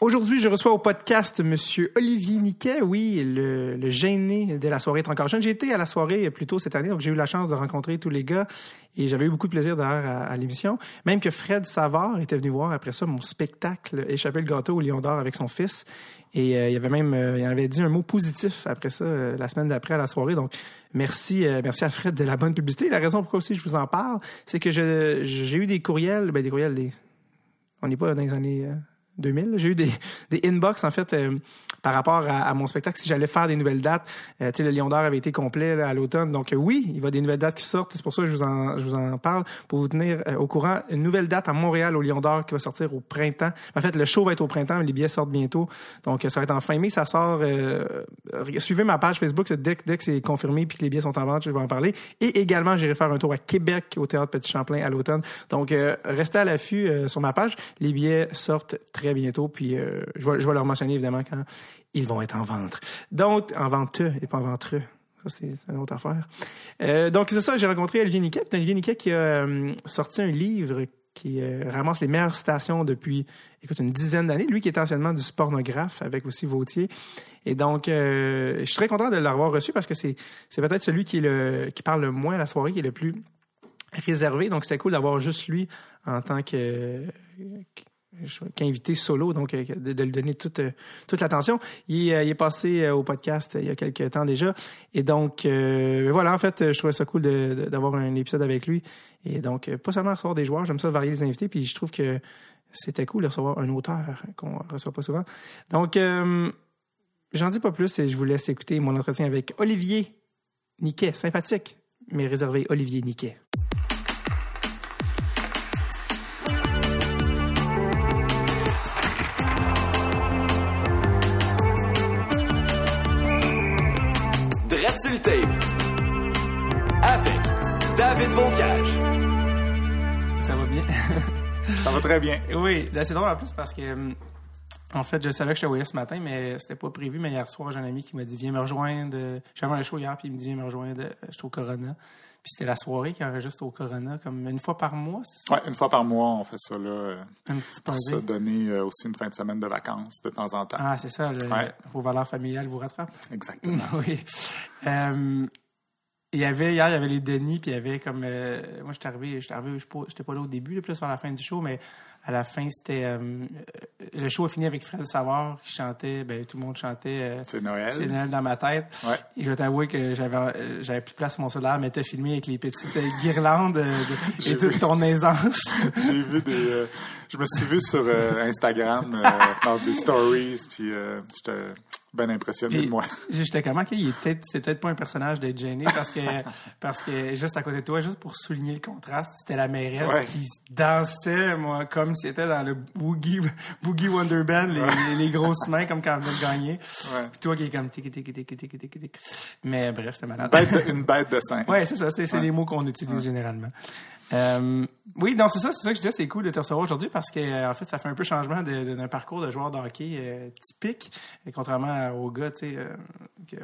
Aujourd'hui, je reçois au podcast Monsieur Olivier Niquet, oui, le, le gêné de la soirée encore jeune. J'ai été à la soirée plus tôt cette année, donc j'ai eu la chance de rencontrer tous les gars et j'avais eu beaucoup de plaisir d'ailleurs à, à l'émission. Même que Fred Savard était venu voir après ça mon spectacle Échapper le gâteau au Lion d'Or avec son fils. Et euh, il avait même, euh, il avait dit un mot positif après ça, euh, la semaine d'après à la soirée. Donc, merci, euh, merci à Fred de la bonne publicité. La raison pourquoi aussi je vous en parle, c'est que j'ai eu des courriels, ben des courriels, des, on n'est pas dans les années euh, 2000. J'ai eu des, des inbox, en fait, euh, par rapport à, mon spectacle, si j'allais faire des nouvelles dates. Euh, tu sais, le Lion d'Or avait été complet à l'automne. Donc, euh, oui, il y avoir des nouvelles dates qui sortent. C'est pour ça que je vous en, parle, pour vous tenir au courant. Une nouvelle date à Montréal, au Lion d'Or, qui va sortir au printemps. En fait, le show va être au printemps, mais les billets sortent bientôt. Donc, ça va être en fin mai. Ça sort... suivez ma page Facebook. Dès, que- c'est confirmé puis que les billets sont en vente, je vais en parler. Et également, j'irai faire un tour à Québec, au Théâtre Petit Champlain, à l'automne. Donc, restez à l'affût sur ma page. Les billets sortent très bientôt. Puis, euh, je, vais, je vais leur mentionner, évidemment, quand ils vont être en vente. Donc, en vente et pas en ventreux. Ça, c'est une autre affaire. Euh, donc, c'est ça, j'ai rencontré Olivier Niquet. Puis Olivier Niquet qui a euh, sorti un livre qui ramasse les meilleures citations depuis, écoute, une dizaine d'années. Lui qui est anciennement du pornographe avec aussi Vautier. Et donc, je suis très content de l'avoir reçu parce que c'est, c'est peut-être celui qui, le, qui parle le moins à la soirée, qui est le plus réservé. Donc, c'était cool d'avoir juste lui en tant que qu'invité solo, donc euh, de, de lui donner toute, euh, toute l'attention. Il, euh, il est passé au podcast il y a quelques temps déjà. Et donc, euh, voilà, en fait, je trouvais ça cool d'avoir un épisode avec lui. Et donc, pas seulement recevoir des joueurs, j'aime ça varier les invités, puis je trouve que c'était cool de recevoir un auteur qu'on reçoit pas souvent. Donc, euh, j'en dis pas plus et je vous laisse écouter mon entretien avec Olivier Niquet, sympathique, mais réservé Olivier Niquet. Ça va très bien. Oui, là, c'est drôle en plus parce que, hum, en fait, je savais que je te voyais ce matin, mais c'était pas prévu. Mais hier soir, j'ai un ami qui m'a dit Viens me rejoindre. J'avais un show hier, puis il me dit Viens me rejoindre. Je suis au Corona. Puis c'était la soirée qui enregistre au Corona, comme une fois par mois, c'est ça? Ouais, une fois par mois, on fait ça là, euh, Un petit pour se donner euh, aussi une fin de semaine de vacances de temps en temps. Ah, c'est ça, le, Ouais. vos valeurs familiales vous rattrapent. Exactement. oui. Euh, il y avait, hier, il y avait les Denis, puis il y avait comme. euh, moi, j'étais arrivé, j'étais arrivé, j'étais pas là au début, plus vers la fin du show, mais à la fin, c'était. euh, euh, le show a fini avec Fred Savard qui chantait, ben, tout le monde chantait. euh, C'est Noël. c'est Noël dans ma tête. Ouais. Et je vais t'avouer que j'avais, euh, j'avais plus de place sur mon cellulaire, mais t'as filmé avec les petites euh, guirlandes de- et toute vu. ton aisance. J'ai vu des. euh, je me suis vu sur Instagram dans des stories, puis euh, j'étais bien impressionné Puis, de moi. J'étais est peut-être c'était peut-être pas un personnage d'être gêné parce que parce que juste à côté de toi juste pour souligner le contraste c'était la mairesse Ouais. qui dansait moi comme si c'était dans le boogie boogie Wonder Band les, les, les grosses mains comme quand elle venait de gagner Ouais. puis toi qui est comme tic tic tic tic tic tic mais bref c'était malade Bête de- une bête de sein. Ouais, c'est ça, c'est les mots qu'on utilise généralement. Euh, oui, donc c'est ça, c'est ça que je disais, c'est cool de te recevoir aujourd'hui parce que euh, en fait, ça fait un peu changement d'un parcours de joueur de hockey euh, typique, et contrairement aux gars, tu sais, euh,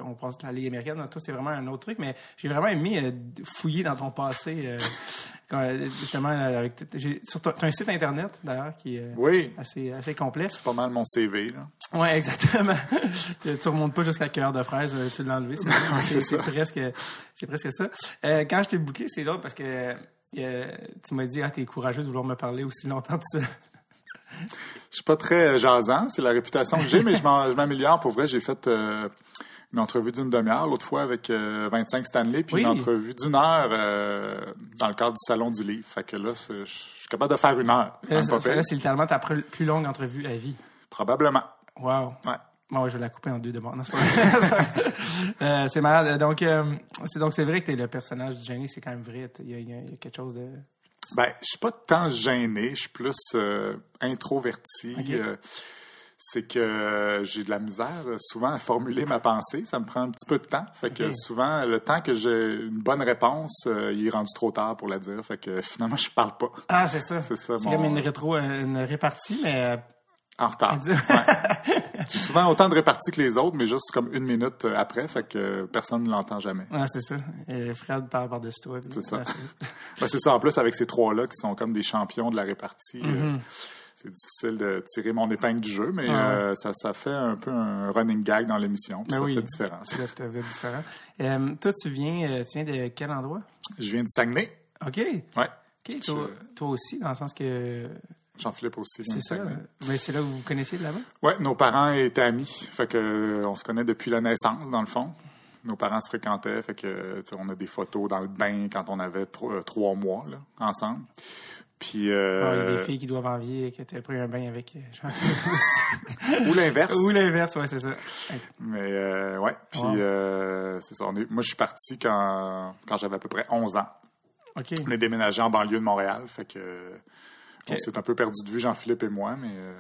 qu'on pense que la Ligue américaine, toi, c'est vraiment un autre truc, mais j'ai vraiment aimé euh, fouiller dans ton passé, euh, quand, justement, avec, sur ton, t'as un site internet d'ailleurs qui est euh, Oui, assez, assez complet. c'est pas mal mon CV. Là. Oui, exactement. tu remontes pas jusqu'à cœur de fraise, tu l'as enlevé. C'est, presque, c'est presque ça. Euh, quand je t'ai booké, c'est drôle parce que euh, tu m'as dit, ah, t'es courageux de vouloir me parler aussi longtemps de ça. Je suis pas très euh, jasant, c'est la réputation que j'ai, mais je m'améliore. Pour vrai, j'ai fait euh, une entrevue d'une demi-heure l'autre fois avec euh, 25 Stanley, puis Oui. une entrevue d'une heure euh, dans le cadre du Salon du Livre. Fait que là, je suis capable de faire une heure. C'est Là, littéralement ta plus longue entrevue à vie. Probablement. Wow. Ouais. Bon, ouais, je vais la couper en deux de. Euh, c'est malade. Donc, euh, c'est, donc, c'est vrai que t'es le personnage du génie, c'est quand même vrai. Il y a, y y quelque chose de. Ben, je suis pas tant gêné, je suis plus euh, introverti. C'est que j'ai de la misère souvent à formuler ma pensée. Ça me prend un petit peu de temps. Fait que souvent, le temps que j'ai une bonne réponse, il est rendu trop tard pour la dire. Fait que finalement, je parle pas. Ah, c'est ça. C'est ça, C'est mon- comme une rétro, une répartie, mais En retard. Dis- J'ai souvent autant de réparties que les autres, mais juste comme une minute euh, après. Fait que personne ne l'entend jamais. Ah, c'est ça. Et Fred parle par-dessus toi. C'est ça. C'est- Ben, c'est ça, en plus, avec ces trois-là qui sont comme des champions de la répartie. euh, Mhm. c'est difficile de tirer mon épingle du jeu, mais Ah ouais. euh, ça, ça fait un peu un running gag dans l'émission. Ben ça oui. fait différence. Êtes différents. Euh, toi, tu viens, euh, tu viens de quel endroit? Je viens du Saguenay. OK. Ouais. OK, toi, toi aussi, dans le sens que Jean-Philippe aussi. c'est ça. Mais c'est là où vous vous connaissiez de là-bas? Ouais, nos parents étaient amis. Fait que euh, on se connaît depuis la naissance, dans le fond. Nos parents se fréquentaient, fait que on a des photos dans le bain quand on avait euh, trois mois là, ensemble. Puis Ah, Il y a euh, des filles qui doivent envier que tu aies pris un bain avec euh, Jean-Philippe. ou l'inverse. Ou l'inverse, ouais, c'est ça. Mais euh, ouais, puis Wow. euh, c'est ça. On est, moi, je suis parti quand quand j'avais à peu près 11 ans. OK. On est déménagé en banlieue de Montréal, fait que s'est un peu perdu de vue, Jean-Philippe et moi, mais euh,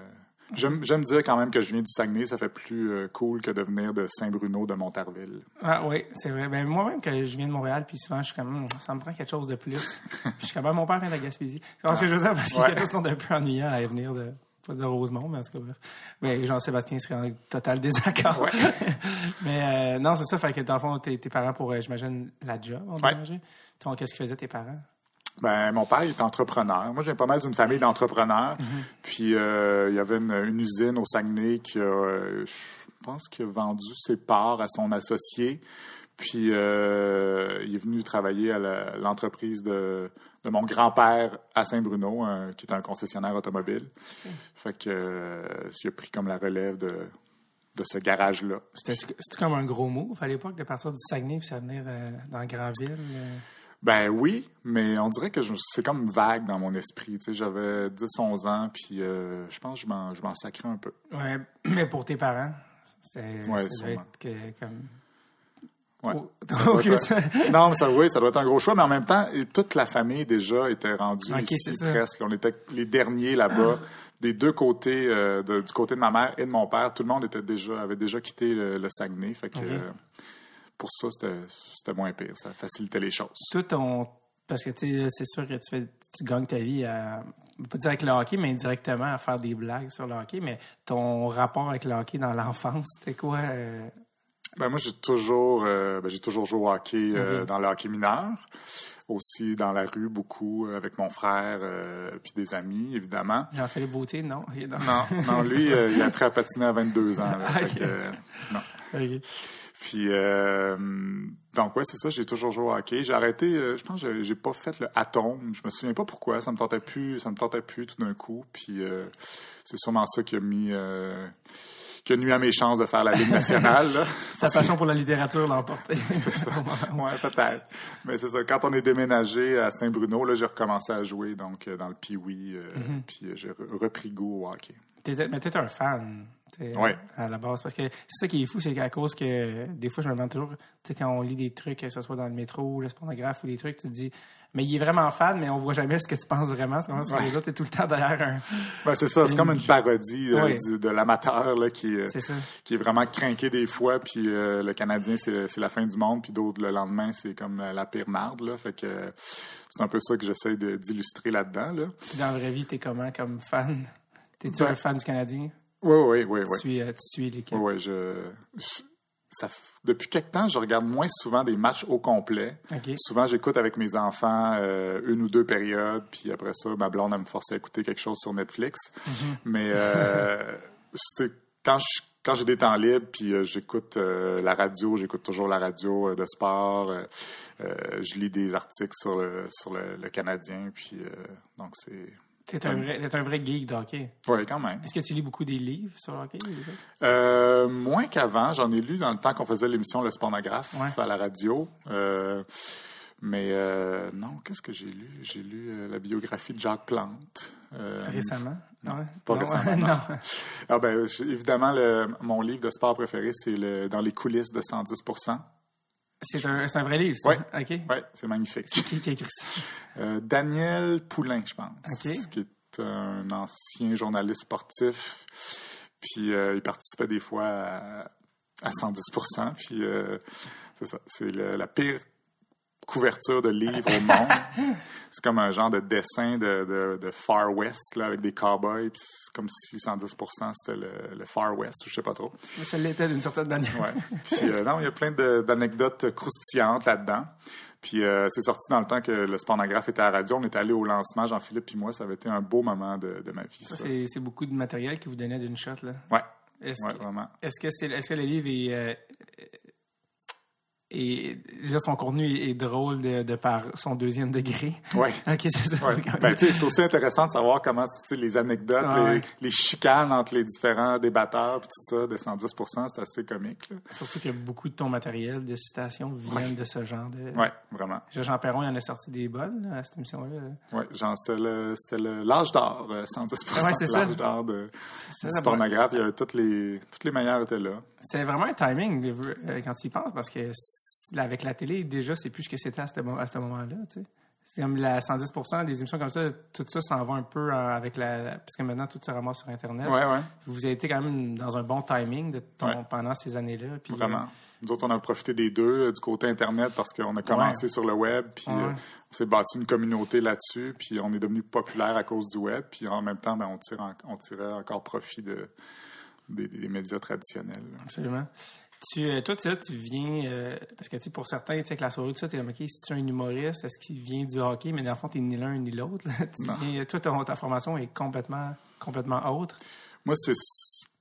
j'aime dire quand même que je viens du Saguenay, ça fait plus euh, cool que de venir de Saint-Bruno de Montarville. Ah oui, c'est vrai. Ben, moi-même, que je viens de Montréal, puis souvent, je suis comme, Hum, ça me prend quelque chose de plus. puis je suis comme, Ah, mon père vient de la Gaspésie. C'est ce que je veux dire, parce qu'il y a quelque chose d'un peu ennuyant à venir de, pas de Rosemont, mais en tout cas, bref. Mais Jean-Sébastien serait en total désaccord. Ouais. mais euh, non, c'est ça, fait que dans le fond, tes, tes parents, pour, euh, j'imagine, la job, on Ouais. Qu'est-ce qu'ils faisaient tes parents? Ben, mon père il est entrepreneur. Moi, j'ai pas mal d'une famille d'entrepreneurs. Puis, euh, il y avait une, une usine au Saguenay qui a, je pense qu'il a vendu ses parts à son associé. Puis, euh, il est venu travailler à l'entreprise de, de mon grand-père à Saint-Bruno, un- qui est un concessionnaire automobile. Fait que, euh, il a pris comme la relève de, de ce garage-là. C'était comme un gros move à l'époque de partir du Saguenay puis ça venir euh, dans la grande ville. Ben oui, mais on dirait que c'est comme vague dans mon esprit. Tu sais, j'avais 10-11 ans, puis euh, je pense que je m'en, sacrais un peu. Ouais, mais pour tes parents, c'était Ouais, ça être que- comme. Ouais. Oh, ça- un- non, mais ça, oui, ça doit être un gros choix, mais en même temps, toute la famille déjà était rendue ici presque. On était les derniers là-bas, des deux côtés, euh, de- du côté de ma mère et de mon père. Tout le monde était déjà, avait déjà quitté le, le Saguenay. Fait que euh, pour ça, c'était, moins pire. Ça facilitait les choses. Toi, ton. Parce que c'est sûr que tu, fais, tu gagnes ta vie à. Pas dire avec le hockey, mais indirectement à faire des blagues sur le hockey. Mais ton rapport avec le hockey dans l'enfance, c'était quoi? euh? Ben moi, j'ai toujours, euh, ben, j'ai toujours joué au hockey euh, dans le hockey mineur, aussi dans la rue beaucoup avec mon frère euh, puis des amis évidemment. Jean-Philippe Vautier, non? Non. Non, non, lui, il a appris à patiner à 22 ans. là, Ah, fait ok. que, non. Puis euh, donc ouais, c'est ça. J'ai toujours joué au hockey. J'ai arrêté. euh, je pense que j'ai- pas fait le atome. Je me souviens pas pourquoi. Ça me tentait plus. Ça me tentait plus tout d'un coup. Puis euh, c'est sûrement ça qui a mis. euh, qui a nuit à mes chances de faire la Ligue nationale. là. Ta passion pour la littérature l'a emporté. Ouais, peut-être. Mais c'est ça. Quand on est déménagé à Saint-Bruno, là, j'ai recommencé à jouer donc euh, dans le Pee-Wee, Mm-hmm. puis j'ai re- repris goût au hockey. T'étais- mais t'es un fan. Ouais. À la base. Parce que c'est ça qui est fou, c'est qu'à cause que des fois, je me demande toujours, tu sais, quand on lit des trucs, que ce soit dans le métro ou le pornographe ou des trucs, tu te dis, mais il est vraiment fan, mais on voit jamais ce que tu penses vraiment. Tu comprends? Sur les autres, t'es tout le temps derrière un. Ben, c'est ça. C'est comme une parodie euh, Ouais. du- de l'amateur qui, euh, qui est vraiment craqué des fois. Puis euh, le Canadien, c'est la fin du monde. Puis d'autres, le lendemain, c'est comme la, pire marde. Là. Fait que c'est un peu ça que j'essaie d'illustrer là-dedans. Là. Dans la vraie vie, t'es comment comme fan? T'es-tu Ben- un fan du Canadien? Oui, oui, oui. Tu oui. suis, euh, tu suis l'équipe. Oui, oui, je, je- ça, depuis quelque temps, je regarde moins souvent des matchs au complet. OK. Souvent, j'écoute avec mes enfants euh, une ou deux périodes, puis après ça, ma blonde, elle me force à écouter quelque chose sur Netflix. Mais euh, quand je quand j'ai des temps libres, puis euh, j'écoute euh, la radio, j'écoute toujours la radio euh, de sport, je lis des articles sur le sur le, le Canadien, puis donc c'est... T'es un, vrai, t'es un vrai geek de hockey. Oui, quand même. Est-ce que tu lis beaucoup des livres sur le hockey? ou des trucs? Euh, moins qu'avant, j'en ai lu dans le temps qu'on faisait l'émission Le Spornographe Ouais. à la radio. Euh, mais euh, non, qu'est-ce que j'ai lu? J'ai lu la biographie de Jacques Plante. Récemment? non, Ouais. pas Non, récemment, non. non. Ah ben, évidemment, le- mon livre de sport préféré, c'est le, Dans les coulisses de 110 C'est un, un vrai livre, ça? Ouais. Oui, c'est magnifique. Qui, qui a écrit ça? Euh, Daniel Poulain, je pense. Qui est un ancien journaliste sportif. Puis euh, il participait des fois à, à 110 Puis euh, c'est ça. C'est la pire. Couverture de livre au monde. c'est comme un genre de dessin de, de, de Far West, là, avec des cowboys. Puis c'est comme si 110 c'était le, le Far West, ou je sais pas trop. Mais ça l'était d'une certaine manière. Ouais. Puis euh, non, il y a plein d'anecdotes croustillantes là-dedans. Puis euh, c'est sorti dans le temps que le spornographe était à la radio. On est allé au lancement, Jean-Philippe et moi. Ça avait été un beau moment de, de ma vie. Ça, Ça. c'est beaucoup de matériel qui vous donnait d'une shot. Là. Ouais, Est-ce ouais, que, vraiment. est-ce que, c'est, est-ce que le livre est, euh, est- déjà, son contenu est, drôle de, de par son deuxième degré? Ouais. ok, c'est. Ouais. Ben, aussi intéressant de savoir comment les anecdotes, les, les chicanes entre les différents débatteurs, puis tout ça, de 110% c'est assez comique. Là. Surtout que beaucoup de ton matériel de citation viennent de ce genre de. Ouais, vraiment. Jean Perron, il en a sorti des bonnes à cette émission-là. Ouais, genre, c'était l'âge d'or, euh, 110 Ouais, c'est ça. l'âge d'or de, Ça, du pornographe. Il y avait toutes les, toutes les meilleures étaient là. C'était vraiment un timing euh, quand tu y penses, parce que avec la télé, déjà, c'est plus ce que c'était à ce, moment-là. C'est comme la 110 des émissions comme ça, tout ça s'en va un peu euh, avec la. Parce que maintenant, tout se ramasse sur Internet. Ouais, ouais, Vous avez été quand même dans un bon timing de ton- Ouais. pendant ces années-là. puis, vraiment. euh, Nous autres, on a profité des deux, euh, du côté Internet, parce qu'on a commencé sur le web, puis euh, on s'est bâti une communauté là-dessus, puis on est devenu populaire à cause du web, puis en même temps, ben, on, tire en- on tirait encore profit de, des, des médias traditionnels. là. Absolument. Tu, euh, toi, tu, là, tu viens, euh, parce que tu sais, pour certains, tu sais, avec la soirée, tout ça, tu es comme, OK, si tu es un humoriste, est-ce qu'il vient du hockey? Mais dans le fond, tu ni l'un ni l'autre. viens- toi, ton- ta formation est complètement, complètement autre. Moi, c'est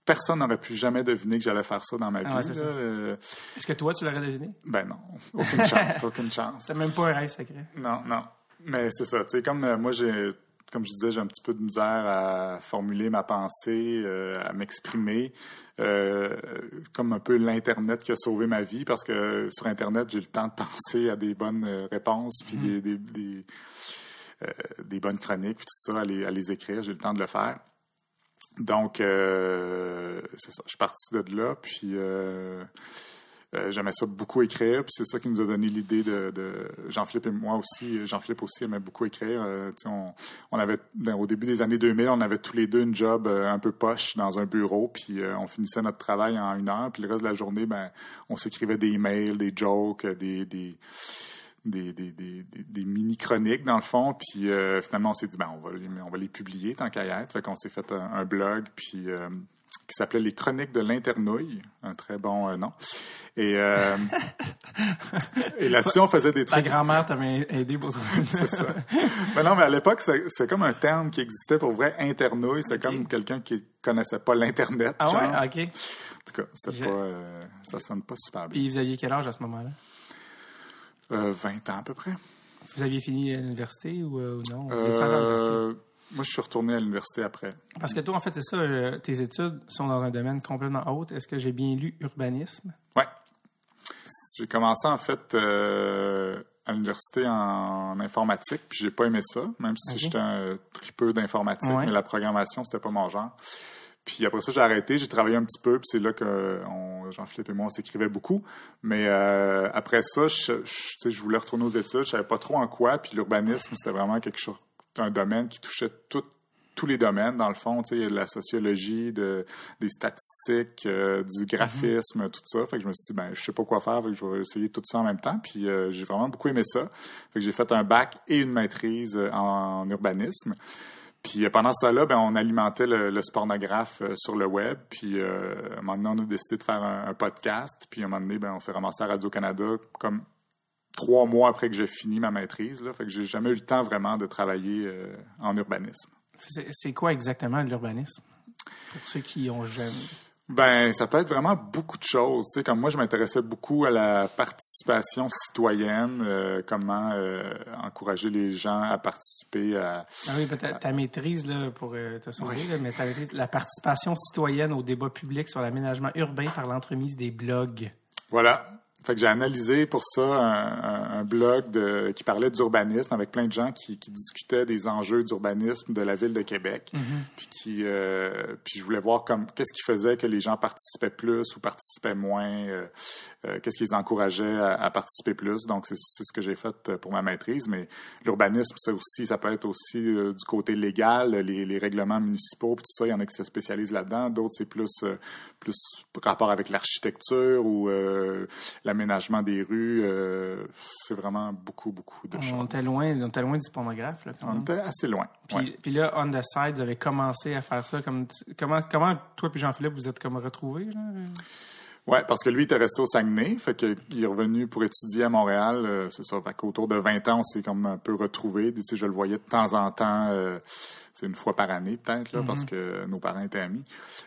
personne n'aurait pu jamais deviner que j'allais faire ça dans ma vie. Ah ouais. Euh, Est-ce que toi, tu l'aurais deviné? ben non, aucune chance, aucune chance. C'est même pas un rêve secret. Non, non. Mais c'est ça. Tu sais, comme euh, moi, j'ai, comme je disais, j'ai un petit peu de misère à formuler ma pensée, euh, à m'exprimer. Euh, comme un peu l'Internet qui a sauvé ma vie parce que sur Internet, j'ai le temps de penser à des bonnes euh, réponses, puis des, des, des, euh, des bonnes chroniques, puis tout ça, à les, à les écrire. J'ai le temps de le faire. Donc, c'est ça. Je suis parti de là, puis euh, euh, j'aimais ça beaucoup écrire, puis c'est ça qui nous a donné l'idée de, Jean-Philippe et moi aussi. Jean-Philippe aussi aimait beaucoup écrire. Euh, on, on avait ben, au début des années 2000, on avait tous les deux une job euh, un peu poche dans un bureau, puis euh, on finissait notre travail en une heure, puis le reste de la journée, ben, on s'écrivait des emails, des jokes, des, des des, des, mini-chroniques, dans le fond. Puis euh, finalement, on s'est dit, ben, on, va les, on va les publier tant qu'à y être. Fait s'est fait un, blog puis, euh, qui s'appelait Les Chroniques de l'Internouille. Un très bon euh, nom. Et, euh, et là-dessus, on faisait des Ta trucs. grand-mère t'avait aidé pour trouver C'est ça. Mais non, mais à l'époque, c'est comme un terme qui existait pour vrai, internouille. C'était comme quelqu'un qui connaissait pas l'Internet. Ah genre. ouais? OK. En tout cas, Je- pas, euh, ça sonne pas super bien. Puis vous aviez quel âge à ce moment-là? Euh, 20 ans à peu près. Vous aviez fini l'université ou, ou non? Vous étiez encore à l'université? Euh, moi, je suis retourné à l'université après. Parce que toi, en fait, c'est ça, euh, tes études sont dans un domaine complètement autre. Est-ce que j'ai bien lu urbanisme? Ouais. J'ai commencé en fait euh, à l'université en informatique, puis j'ai pas aimé ça, même si j'étais un tripeux d'informatique, Ouais. mais la programmation c'était pas mon genre. Puis après ça, j'ai arrêté, j'ai travaillé un petit peu, puis c'est là que Jean-Philippe et moi on s'écrivait beaucoup. Mais euh, après ça, je, je, je voulais retourner aux études, je savais pas trop en quoi, puis l'urbanisme c'était vraiment quelque chose, un domaine qui touchait tout tous les domaines, dans le fond, tu sais, il y a de la sociologie, de, des statistiques, euh, du graphisme, tout ça. Fait que je me suis dit, ben, je sais pas quoi faire, fait que je vais essayer tout ça en même temps. Puis euh, j'ai vraiment beaucoup aimé ça. Fait que j'ai fait un bac et une maîtrise euh, en, urbanisme. Puis euh, pendant ce temps-là, ben, on alimentait le, le spornographe euh, sur le web. Puis euh, à un moment donné, on a décidé de faire un, un podcast. Puis à un moment donné, ben, on s'est ramassé à Radio-Canada comme trois mois après que j'ai fini ma maîtrise. Là. Fait que j'ai jamais eu le temps vraiment de travailler euh, en urbanisme. C'est quoi exactement l'urbanisme? Pour ceux qui ont jamais. Ben, ça peut être vraiment beaucoup de choses. Tu sais, comme moi, je m'intéressais beaucoup à la participation citoyenne, euh, comment euh, encourager les gens à participer à. Ah oui, peut-être ta maîtrise, là, pour euh, te sauver, là, mais ta maîtrise, la participation citoyenne au débat public sur l'aménagement urbain par l'entremise des blogs. Voilà. Fait que j'ai analysé pour ça un, blog de, qui parlait d'urbanisme avec plein de gens qui, qui discutaient des enjeux d'urbanisme de la ville de Québec. Puis qui, euh, puis je voulais voir comme qu'est-ce qui faisait que les gens participaient plus ou participaient moins. euh, euh, qu'est-ce qui les encourageait à, à participer plus. Donc c'est ce que j'ai fait pour ma maîtrise. Mais l'urbanisme, c'est aussi, ça peut être aussi du côté légal, les, les règlements municipaux, puis tout ça. Il y en a qui se spécialisent là-dedans. D'autres c'est plus plus rapport avec l'architecture ou euh, l'aménagement des rues. euh, c'est vraiment beaucoup, beaucoup de On choses. était loin, on était loin du pornographe. Là, quand On même. était assez loin. Puis, ouais. puis là, on the side, vous avez commencé à faire ça. Comme, comment, comment toi et Jean-Philippe, vous êtes comme retrouvés? genre? Ouais, parce que lui, il était resté au Saguenay, fait que il est revenu pour étudier à Montréal. euh, c'est ça, fait qu'autour de 20 ans, on s'est comme un peu retrouvés. Tu sais, je le voyais de temps en temps, euh, c'est une fois par année peut-être, là, parce que nos parents étaient amis.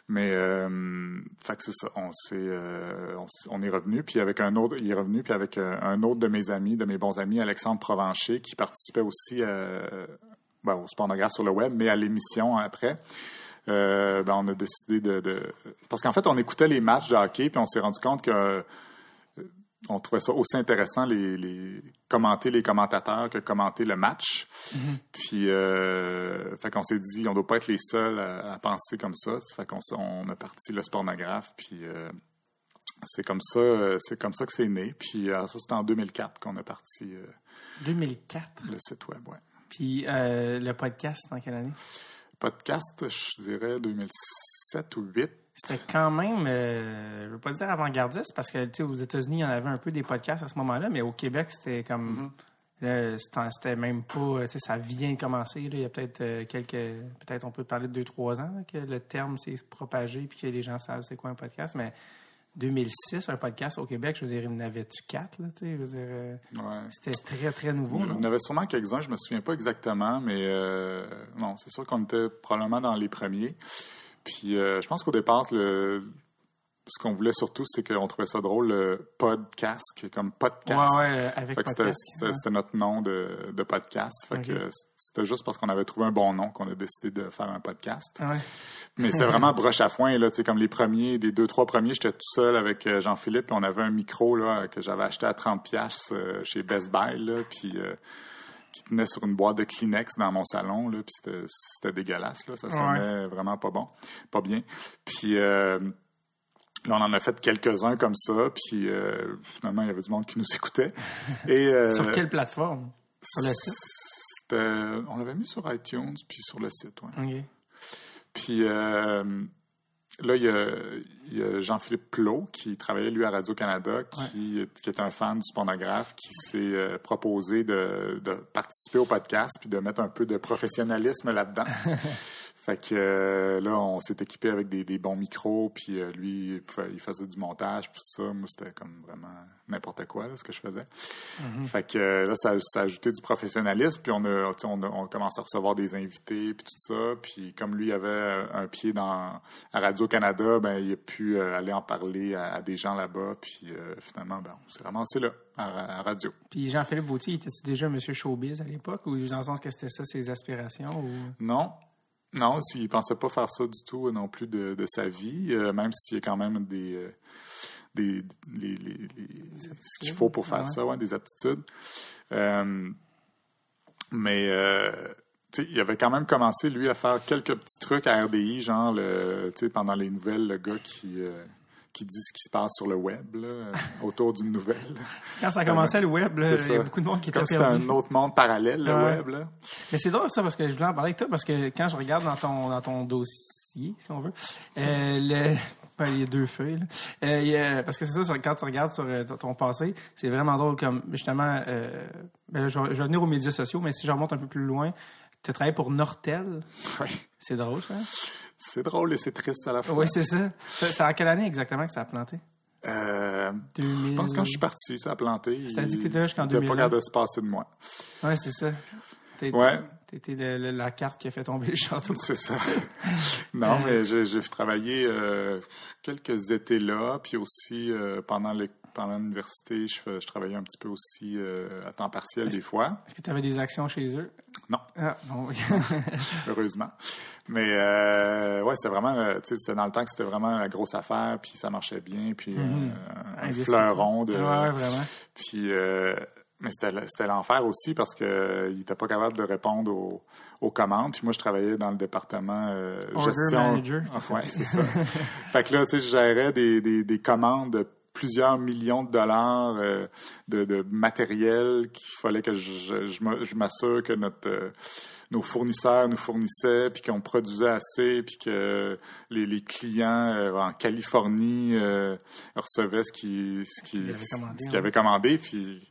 Mais, euh, fait que c'est ça, on s'est, euh, on, on est revenu, puis avec un autre, il est revenu, puis avec euh, un autre de mes amis, de mes bons amis, Alexandre Provencher, qui participait aussi euh, ben, au Spornographe sur le web, mais à l'émission après. Euh, ben, on a décidé de, de- parce qu'en fait on écoutait les matchs de hockey puis on s'est rendu compte que euh, on trouvait ça aussi intéressant les, les commenter les commentateurs que commenter le match. Puis euh, fait qu'on s'est dit on doit pas être les seuls à, à penser comme ça. Fait qu'on on a parti le spornographe puis euh, c'est comme ça c'est comme ça que c'est né. Puis ça c'était en 2004 qu'on a parti euh, 2004. le site web. Ouais. Puis le podcast, en quelle année? Podcast, je dirais 2007 ou 2008. C'était quand même, euh, je veux pas dire avant-gardiste, parce que aux États-Unis, il y en avait un peu des podcasts à ce moment-là, mais au Québec, c'était comme. là, c'était- C'était même pas. Sais, ça vient de commencer. là. Il y a peut-être euh, quelques. Peut-être on peut parler de deux, trois ans là, que le terme s'est propagé puis que les gens savent c'est quoi un podcast, mais 2006, un podcast au Québec, je veux dire, il y en avait-tu quatre, là, tu sais, je veux dire, euh, Ouais. c'était très, très nouveau. Il y en avait sûrement quelques-uns, je me souviens pas exactement, mais euh, non, c'est sûr qu'on était probablement dans les premiers. Puis euh, je pense qu'au départ, le, ce qu'on voulait surtout, c'est qu'on trouvait ça drôle, le podcast, comme Ouais, podcast. ouais, euh, avec podcast. c'était- notre nom de, de podcast. Fait que c'était juste parce qu'on avait trouvé un bon nom qu'on a décidé de faire un podcast. Ouais. Mais c'était vraiment broche à foin, là, tu sais, comme les premiers, les deux, trois premiers, j'étais tout seul avec euh, Jean-Philippe, on avait un micro, là, que j'avais acheté à 30 pièces chez Best Buy, là, puis euh, qui tenait sur une boîte de Kleenex dans mon salon, là, puis c'était, c'était dégueulasse, là, ça sonnait vraiment pas bon, pas bien. Puis euh, là, on en a fait quelques-uns comme ça, puis euh, finalement, il y avait du monde qui nous écoutait. Et, euh, Sur quelle plateforme? Sur le site? c'était- on l'avait mis sur iTunes, puis sur le site. Puis euh, là, il y a, Jean-Philippe Plot qui travaillait, lui, à Radio-Canada, qui, qui est un fan du pornographe, qui s'est euh, proposé de, de participer au podcast puis de mettre un peu de professionnalisme là-dedans. fait que euh, là, on s'est équipé avec des, des bons micros, puis euh, lui, il, faisait du montage, puis tout ça. Moi, c'était comme vraiment n'importe quoi, là, ce que je faisais. Fait que euh, là, ça, ça a ajouté du professionnalisme, puis on a, on a, on à recevoir des invités, puis tout ça. Puis comme lui avait un pied dans à Radio-Canada, ben il a pu aller en parler à, à des gens là-bas, puis finalement, ben, on s'est ramassé là, à, à radio. Puis Jean-Philippe Vautier, était-tu déjà Monsieur Showbiz à l'époque ou dans le sens que c'était ça ses aspirations ou? Non. Non, s'il pensait pas faire ça du tout non plus de, de sa vie, euh, même s'il y a quand même des, euh, des les, les- les- ce qu'il faut pour faire ouais. ça, ouais, des aptitudes. Euh, mais euh, tu sais, il avait quand même commencé lui à faire quelques petits trucs à RDI, genre le, tu sais, pendant les nouvelles, le gars qui qui dit ce qui se passe sur le web là, autour d'une nouvelle. Quand ça commençait le web, C'est il y a beaucoup de monde qui était c'était perdu. un autre monde parallèle, le Ouais. web là. Mais c'est drôle ça parce que je voulais en parler avec toi parce que quand je regarde dans ton dans ton dossier, si on veut, euh, le ben, il y a deux feuilles. là. Euh, il y a- parce que c'est ça, sur- quand tu regardes sur euh, ton passé, c'est vraiment drôle comme justement. Euh, ben là, je, vais, je vais venir aux médias sociaux, mais si je remonte un peu plus loin, tu as travaillé pour Nortel. Ouais. C'est drôle, ça. C'est drôle et c'est triste à la fois. Oui, c'est ça. C'est en quelle année exactement que ça a planté? Euh, 2000... Je pense que quand je suis parti, ça a planté. dit que t'étais là jusqu'en Il était 2001. pas de se passer de moi. Oui, c'est ça. Ouais. T'étais le- la carte qui a fait tomber le château. C'est ça. non, Euh. mais j'ai j'ai travaillé euh, quelques étés là, puis aussi euh, pendant les- pendant l'université, je, travaillais un petit peu aussi euh, à temps partiel des fois. Est-ce que tu avais des actions chez eux? Non, Ah, heureusement. Mais euh, ouais, c'était vraiment, euh, tu sais, c'était dans le temps que c'était vraiment la grosse affaire, puis ça marchait bien, puis euh, Mhm. un fleuron de. Ouais, vraiment. Puis, euh, mais c'était l'enfer aussi parce que il était pas capable de répondre aux, aux commandes. Puis moi, je travaillais dans le département euh, Order gestion. manager. Ah, ouais, c'est ça. fait que là, tu sais, je gérais des, des, des commandes plusieurs millions de dollars euh, de, de matériel qu'il fallait que je, je, me- je m'assure que notre euh, nos fournisseurs nous fournissaient, puis qu'on produisait assez, puis que les, les clients euh, en Californie recevaient ce qu'ils ce avaient commandé, ce qu'ils ouais. avaient commandé, puis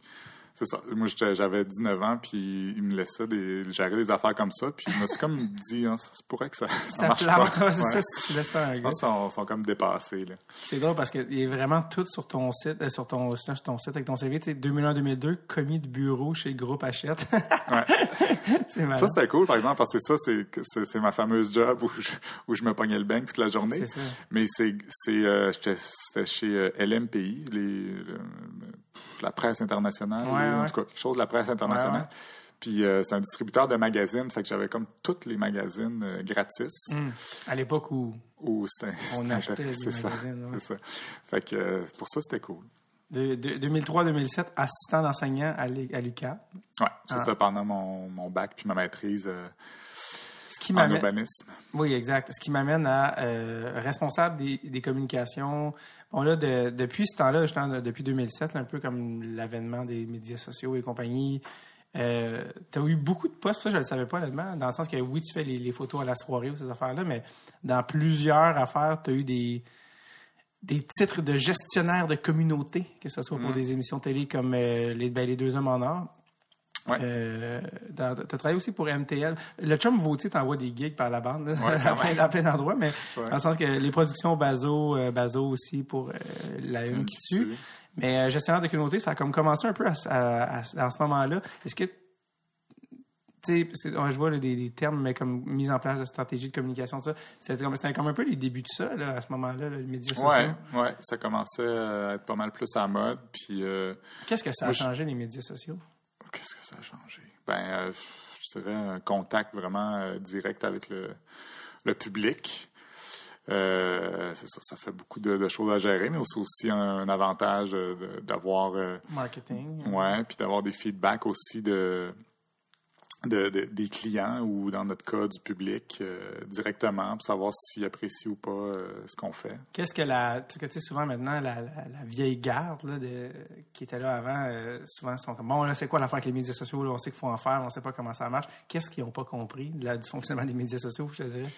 c'est ça. Moi, j'avais 19 ans, puis ils me laissaient des, gérer des affaires comme ça, puis je me suis comme dit, hein, ça se pourrait que ça, ça, Ça marche plante, pas. ouais, ça, si tu laisses ça à un Je gars. pense sont, sont comme dépassés, là. C'est drôle parce qu'il est vraiment tout sur ton site, euh, sur ton, sur ton site avec ton CV, tu sais, 2001-2002, commis de bureau chez le groupe Hachette. Ouais. c'est. Ça, c'était cool, par exemple, parce que ça, c'est c'est ma fameuse job où je, où je me pognais le bain toute la journée. Ça. Mais c'est c'est, euh, c'était chez euh, LMPI, les, le- la presse internationale, Ouais, en tout cas quelque chose de la presse internationale. Puis euh, c'est un distributeur de magazines, fait que j'avais comme tous les magazines euh, gratis. Hum. À l'époque où On achetait les c'est ça, magazines, ouais. c'est ça. Fait que euh, pour ça c'était cool. de, de- 2003-2007, assistant d'enseignant à l'U- à l'UQAM. Ouais, ça Ah. c'était pendant mon, mon bac puis ma maîtrise euh, Ce qui en m'amène, urbanisme. oui, exact. Ce qui m'amène à euh, responsable des, des communications. Bon là, de- depuis ce temps-là, justement, depuis 2007, là, un peu comme l'avènement des médias sociaux et compagnie, euh, tu as eu beaucoup de postes, ça je ne le savais pas honnêtement, dans le sens que oui, tu fais les, les photos à la soirée ou ces affaires-là, mais dans plusieurs affaires, tu as eu des, des titres de gestionnaire de communauté, que ce soit pour des émissions télé comme euh, les, ben, les Deux Hommes en Or. Ouais. Euh, tu as travaillé aussi pour MTL. Le chum Vautier t'envoie des gigs par la bande, là, Ouais, à, plein, à plein mais Ouais. dans le sens que les productions Bazo, euh, Bazo aussi pour euh, la une qui tue. Mais euh, gestionnaire de communauté, ça a comme commencé un peu à, à- à- à ce moment-là. Est-ce que, tu sais, parce que, ouais, je vois là, des, des termes, mais comme mise en place de stratégie de communication, ça, c'était comme, un peu les débuts de ça, là, à ce moment-là, là, les médias sociaux. Ouais, ouais, ça commençait à être pas mal plus à mode. Puis, euh, Qu'est-ce que ça a Moi, je- changé, les médias sociaux? Qu'est-ce que ça a changé? Ben, euh, je dirais un contact vraiment euh, direct avec le, le public. Euh, c'est ça, ça fait beaucoup de, de choses à gérer, mais c'est aussi un, un avantage d'avoir, Marketing. ouais, puis d'avoir des feedbacks aussi de, de- de- des clients ou dans notre cas du public euh, directement pour savoir s'ils apprécient ou pas euh, ce qu'on fait. Qu'est-ce que la. Parce que tu sais, souvent maintenant, la, la- la vieille garde là, de, qui était là avant, euh, souvent sont comme Bon, là, c'est quoi l'affaire avec les médias sociaux? Là, on sait qu'il faut en faire, mais on sait pas comment ça marche. Qu'est-ce qu'ils n'ont pas compris de la- du fonctionnement des médias sociaux, je te dirais?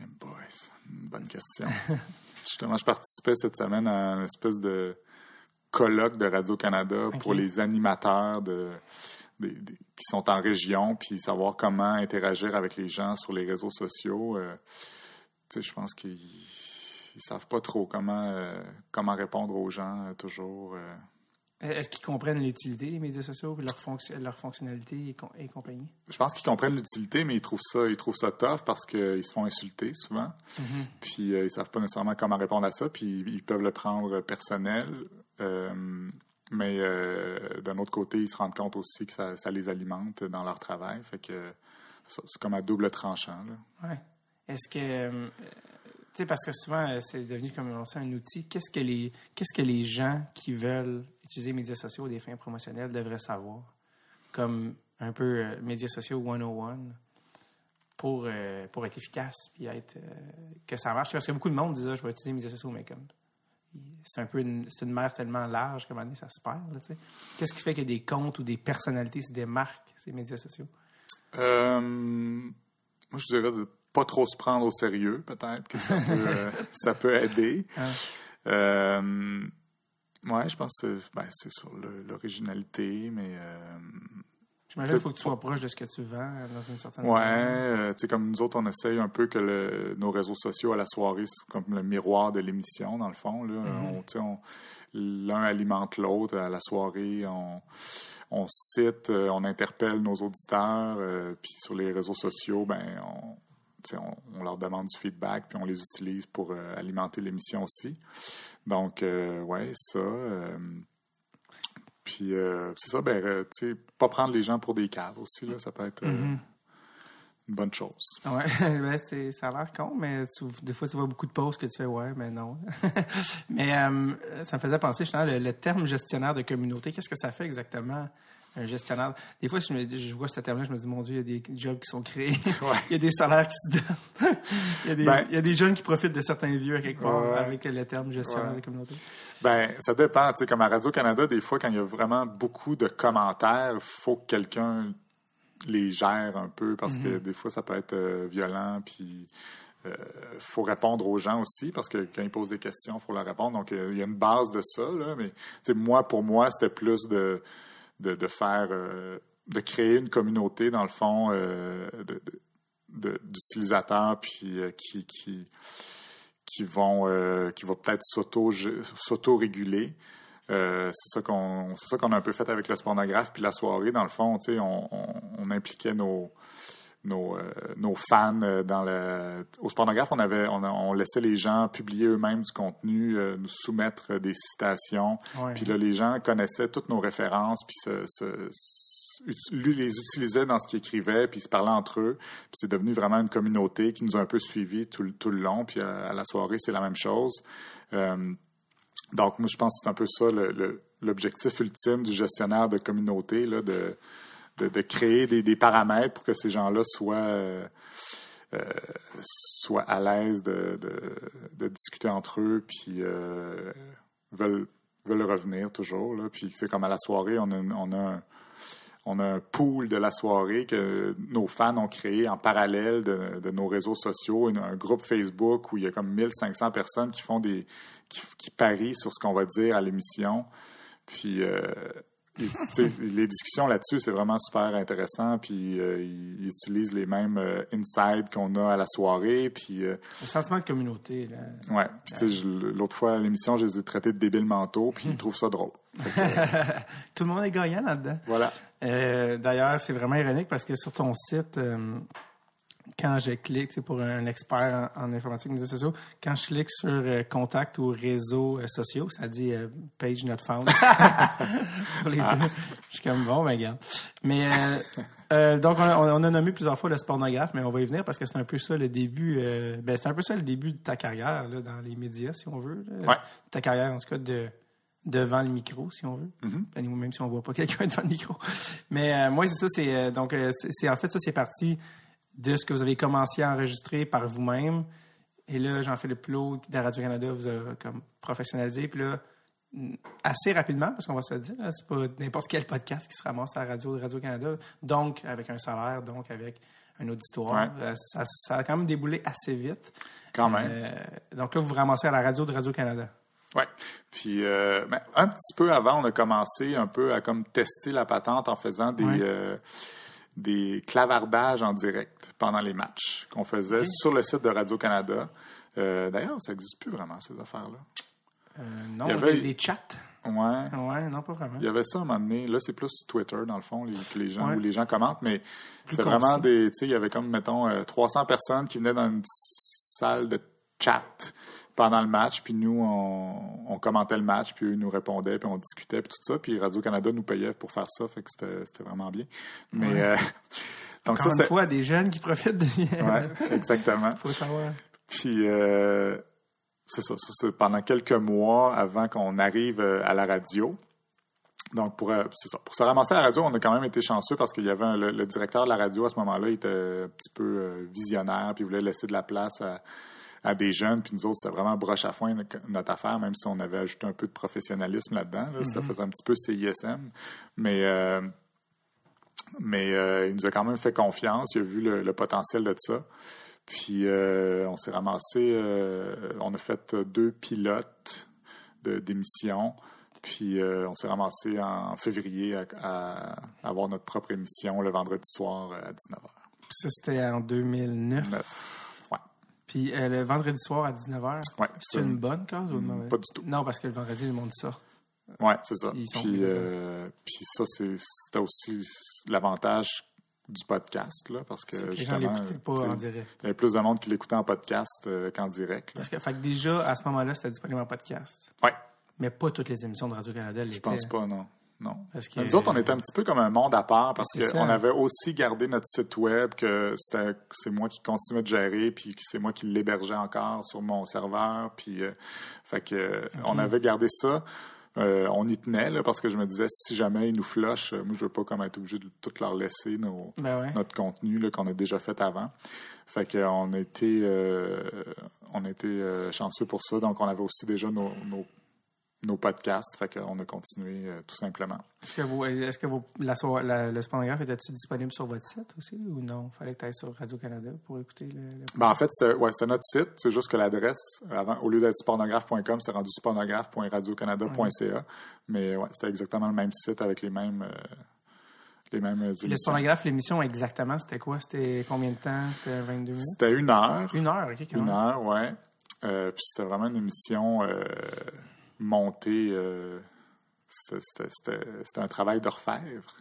Eh boy, c'est une bonne question. Justement, je participais cette semaine à une espèce de colloque de Radio-Canada pour les animateurs de, des- des- qui sont en région, puis savoir comment interagir avec les gens sur les réseaux sociaux. Euh, je pense qu'ils ils savent pas trop comment, euh, comment répondre aux gens euh, toujours. euh. Est-ce qu'ils comprennent l'utilité des médias sociaux, leur, fonction, leur fonctionnalité et, com- et compagnie? Je pense qu'ils comprennent l'utilité, mais ils trouvent ça, ils trouvent ça tough parce qu'ils se font insulter souvent. Puis euh, ils savent pas nécessairement comment répondre à ça, puis ils peuvent le prendre personnel. Mais euh, d'un autre côté, ils se rendent compte aussi que ça, ça les alimente dans leur travail. Fait que c'est comme à double tranchant. Ouais. Est-ce que. euh, tu sais, parce que souvent, euh, c'est devenu comme on sait, un outil. Qu'est-ce que les qu'est-ce que les gens qui veulent utiliser les médias sociaux à des fins promotionnelles devraient savoir? Comme un peu médias sociaux 101 pour, pour être efficace puis être, que ça marche. Parce que beaucoup de monde disent ah, je vais utiliser les médias sociaux, mais comme c'est un peu une, c'est une mer tellement large qu'à un moment donné, ça se perd. là, tu sais. Qu'est-ce qui fait que des comptes ou des personnalités se démarquent, ces médias sociaux? Euh, moi, je dirais de pas trop se prendre au sérieux, peut-être, que ça peut, euh, ça peut aider. Hein? Euh, ouais, je pense que c'est, ben, c'est sur le- l'originalité, mais... J'imagine qu'il faut que tu sois proche de ce que tu vends dans une certaine Ouais, euh, tu sais, comme nous autres, on essaye un peu que le- nos réseaux sociaux à la soirée, c'est comme le miroir de l'émission, dans le fond. Là. On- L'un alimente l'autre à la soirée. On, on cite, euh, on interpelle nos auditeurs. euh, puis sur les réseaux sociaux, ben, on, on, on leur demande du feedback, puis on les utilise pour euh, alimenter l'émission aussi. Donc, ouais, ça. Puis euh, c'est ça, ben, euh, tu sais, pas prendre les gens pour des caves aussi, là, ça peut être euh, Mhm. une bonne chose. Ouais, ben, c'est- ça a l'air con, mais tu- des fois, tu vois beaucoup de pauses que tu fais, ouais, mais non. mais euh, ça me faisait penser, justement, le, le terme gestionnaire de communauté, qu'est-ce que ça fait exactement? Un gestionnaire. Des fois, je, me, je vois ce terme-là, je me dis, mon Dieu, il y a des jobs qui sont créés. il y a des salaires qui se donnent. il, y a des, Ben- il y a des jeunes qui profitent de certains vieux à quelque part Ouais. avec le terme gestionnaire Ouais. de communauté. Ben, ça dépend. Tu sais, comme à Radio-Canada, des fois, quand il y a vraiment beaucoup de commentaires, il faut que quelqu'un les gère un peu parce que des fois, ça peut être euh, violent. Puis, il faut répondre aux gens aussi parce que quand ils posent des questions, il faut leur répondre. Donc, euh, il y a une base de ça. Là, mais, tu sais, moi, pour moi, c'était plus de, de, faire, euh, de créer une communauté, dans le fond, euh, d'utilisateurs puis euh, qui, qui, qui vont qui peut-être s'auto s'auto-réguler. C'est ça qu'on a un peu fait avec le spornographe puis la soirée dans le fond on, on, on impliquait nos nos, euh, nos fans euh, dans le au spornographe on avait on, laissait les gens publier eux-mêmes du contenu euh, nous soumettre des citations. Ouais. puis là les gens connaissaient toutes nos références puis se, se- se- ut- les utilisaient dans ce qu'ils écrivaient puis ils se parlaient entre eux. Puis c'est devenu vraiment une communauté qui nous a un peu suivis tout, le- tout le long. Puis à, à la soirée c'est la même chose. Euh, donc, moi, je pense que c'est un peu ça l'objectif ultime du gestionnaire de communauté, là, de, de, de créer des, des paramètres pour que ces gens-là soient, euh, euh, soient à l'aise de, de, discuter entre eux, puis euh, veulent, veulent revenir toujours. Là. Puis c'est comme à la soirée, on a, on a un, on a un pool de la soirée que nos fans ont créé en parallèle de, de nos réseaux sociaux, un groupe Facebook où il y a comme 1500 personnes qui font des qui, parient sur ce qu'on va dire à l'émission. Puis les discussions là-dessus, c'est vraiment super intéressant. Puis euh, ils, utilisent les mêmes euh, insides qu'on a à la soirée. Puis euh, Le sentiment de communauté, là. ouais, puis l'autre fois à l'émission, je les ai traités de débiles mentaux, puis ils trouvent ça drôle. Tout le monde est gagnant là-dedans. Voilà. D'ailleurs, c'est vraiment ironique parce que sur ton site, quand je clique, c'est pour un expert en, en informatique médias sociaux, quand je clique sur euh, contact ou réseaux euh, sociaux, ça dit euh, page not found. pour les deux. Je suis comme bon, ben regarde. Mais donc on a, on a nommé plusieurs fois le spornographe, mais on va y venir parce que c'est un peu ça le début. ben c'est un peu ça le début de ta carrière là, dans les médias, si on veut. Ouais. Ta carrière en tout cas de devant le micro, si on veut. Mhm. Ben, même si on voit pas quelqu'un devant le micro. Mais moi, c'est ça, c'est donc c'est- en fait ça, c'est parti de ce que vous avez commencé à enregistrer par vous-même. Et là, Jean-Philippe Plot de Radio-Canada vous a comme professionnalisé. Puis là, mm, assez rapidement, parce qu'on va se le dire, c'est pas n'importe quel podcast qui se ramasse à la radio de Radio-Canada. Donc, avec un salaire, donc avec un auditoire. Ouais. Euh, Ça, ça a quand même déboulé assez vite. Quand même. Euh, donc là, vous vous ramassez à la radio de Radio-Canada. Ouais. Puis euh, ben, un petit peu avant, on a commencé un peu à comme tester la patente en faisant des Ouais. euh, des clavardages en direct pendant les matchs qu'on faisait sur le site de Radio Canada. Euh, D'ailleurs, ça n'existe plus vraiment ces affaires-là. Euh, non, Il y avait- des, chats. Ouais. Ouais, non, pas vraiment. Il y avait ça à un moment donné. Là, c'est plus Twitter, dans le fond, les, que les gens, Ouais. où les gens commentent, mais c'est vraiment des. Tu sais, il y avait comme, mettons, euh, 300 personnes qui venaient dans une salle de chat pendant le match, puis nous, on, on commentait le match, puis eux nous répondaient, puis on discutait, puis tout ça, puis Radio-Canada nous payait pour faire ça, fait que c'était vraiment bien. Mais. Ouais. euh, donc, Encore ça, une c'est. fois, des jeunes qui profitent de. Ouais, exactement. faut savoir. Puis euh, c'est ça, ça, c'est pendant quelques mois avant qu'on arrive euh, à la radio. Donc pour ça, pour se ramasser à la radio, on a quand même été chanceux parce qu'il y avait un- le, le directeur de la radio à ce moment-là, il était un petit peu visionnaire, puis il voulait laisser de la place à, à des jeunes, puis nous autres, c'était vraiment broche à foin notre affaire, même si on avait ajouté un peu de professionnalisme là-dedans. Là, Ça faisait un petit peu CISM. Mais euh, mais euh, il nous a quand même fait confiance, il a vu le, le potentiel de ça. Puis euh, on s'est ramassé, on a fait deux pilotes de- d'émissions. Puis euh, on s'est ramassé en février à, à avoir notre propre émission le vendredi soir à 19h. Ça, c'était en 2009. Ouais. Puis euh, le vendredi soir à 19h, Ouais, c'est une bonne cause ou une mauvaise? Pas du tout. Non, parce que le vendredi, le monde sort. Ouais, c'est ça. Puis Puis, euh, puis ça, c'est- c'était aussi l'avantage du podcast, là, parce que que les gens l'écoutaient pas en direct. il y avait plus de monde qui l'écoutait en podcast euh, qu'en direct. là. Parce que, fait que déjà, à ce moment-là, c'était disponible en podcast. Ouais, Mais pas toutes les émissions de Radio-Canada je pense pas, non. Non. Parce que- Nous autres, on était un petit peu comme un monde à part parce ça. qu'on avait aussi gardé notre site web que c'était c'est moi qui continuais de gérer puis que c'est moi qui l'hébergeais encore sur mon serveur puis euh, fait que euh, on avait gardé ça Euh, on y tenait, là, parce que je me disais, si jamais ils nous flushent, euh, moi, je veux pas comme être obligé de tout leur laisser nos, Ben ouais. notre contenu qu'on a déjà fait avant. Fait qu'on euh, on euh, chanceux pour ça. Donc, on avait aussi déjà nos, nos, nos podcasts. Fait qu'on a continué euh, tout simplement. Est-ce que, vous, est-ce que vous, la, soirée- la- le spornographe était-tu disponible sur votre site aussi ou non? Fallait que tu ailles sur Radio-Canada pour écouter le. le- Ben, en fait, c'était ouais, c'était notre site. C'est juste que l'adresse, avant, au lieu d'être spornographe.com, c'est rendu spornographe.radiocanada.ca. Mais ouais, c'était exactement le même site avec les mêmes, euh, les mêmes Le émissions. spornographe, l'émission exactement, c'était quoi? C'était combien de temps? C'était 22 minutes? C'était une heure. Une heure, OK, Une heure, ouais. Euh, puis c'était vraiment une émission montée. euh, c'était- c'était c'était- c'était un travail d'orfèvre.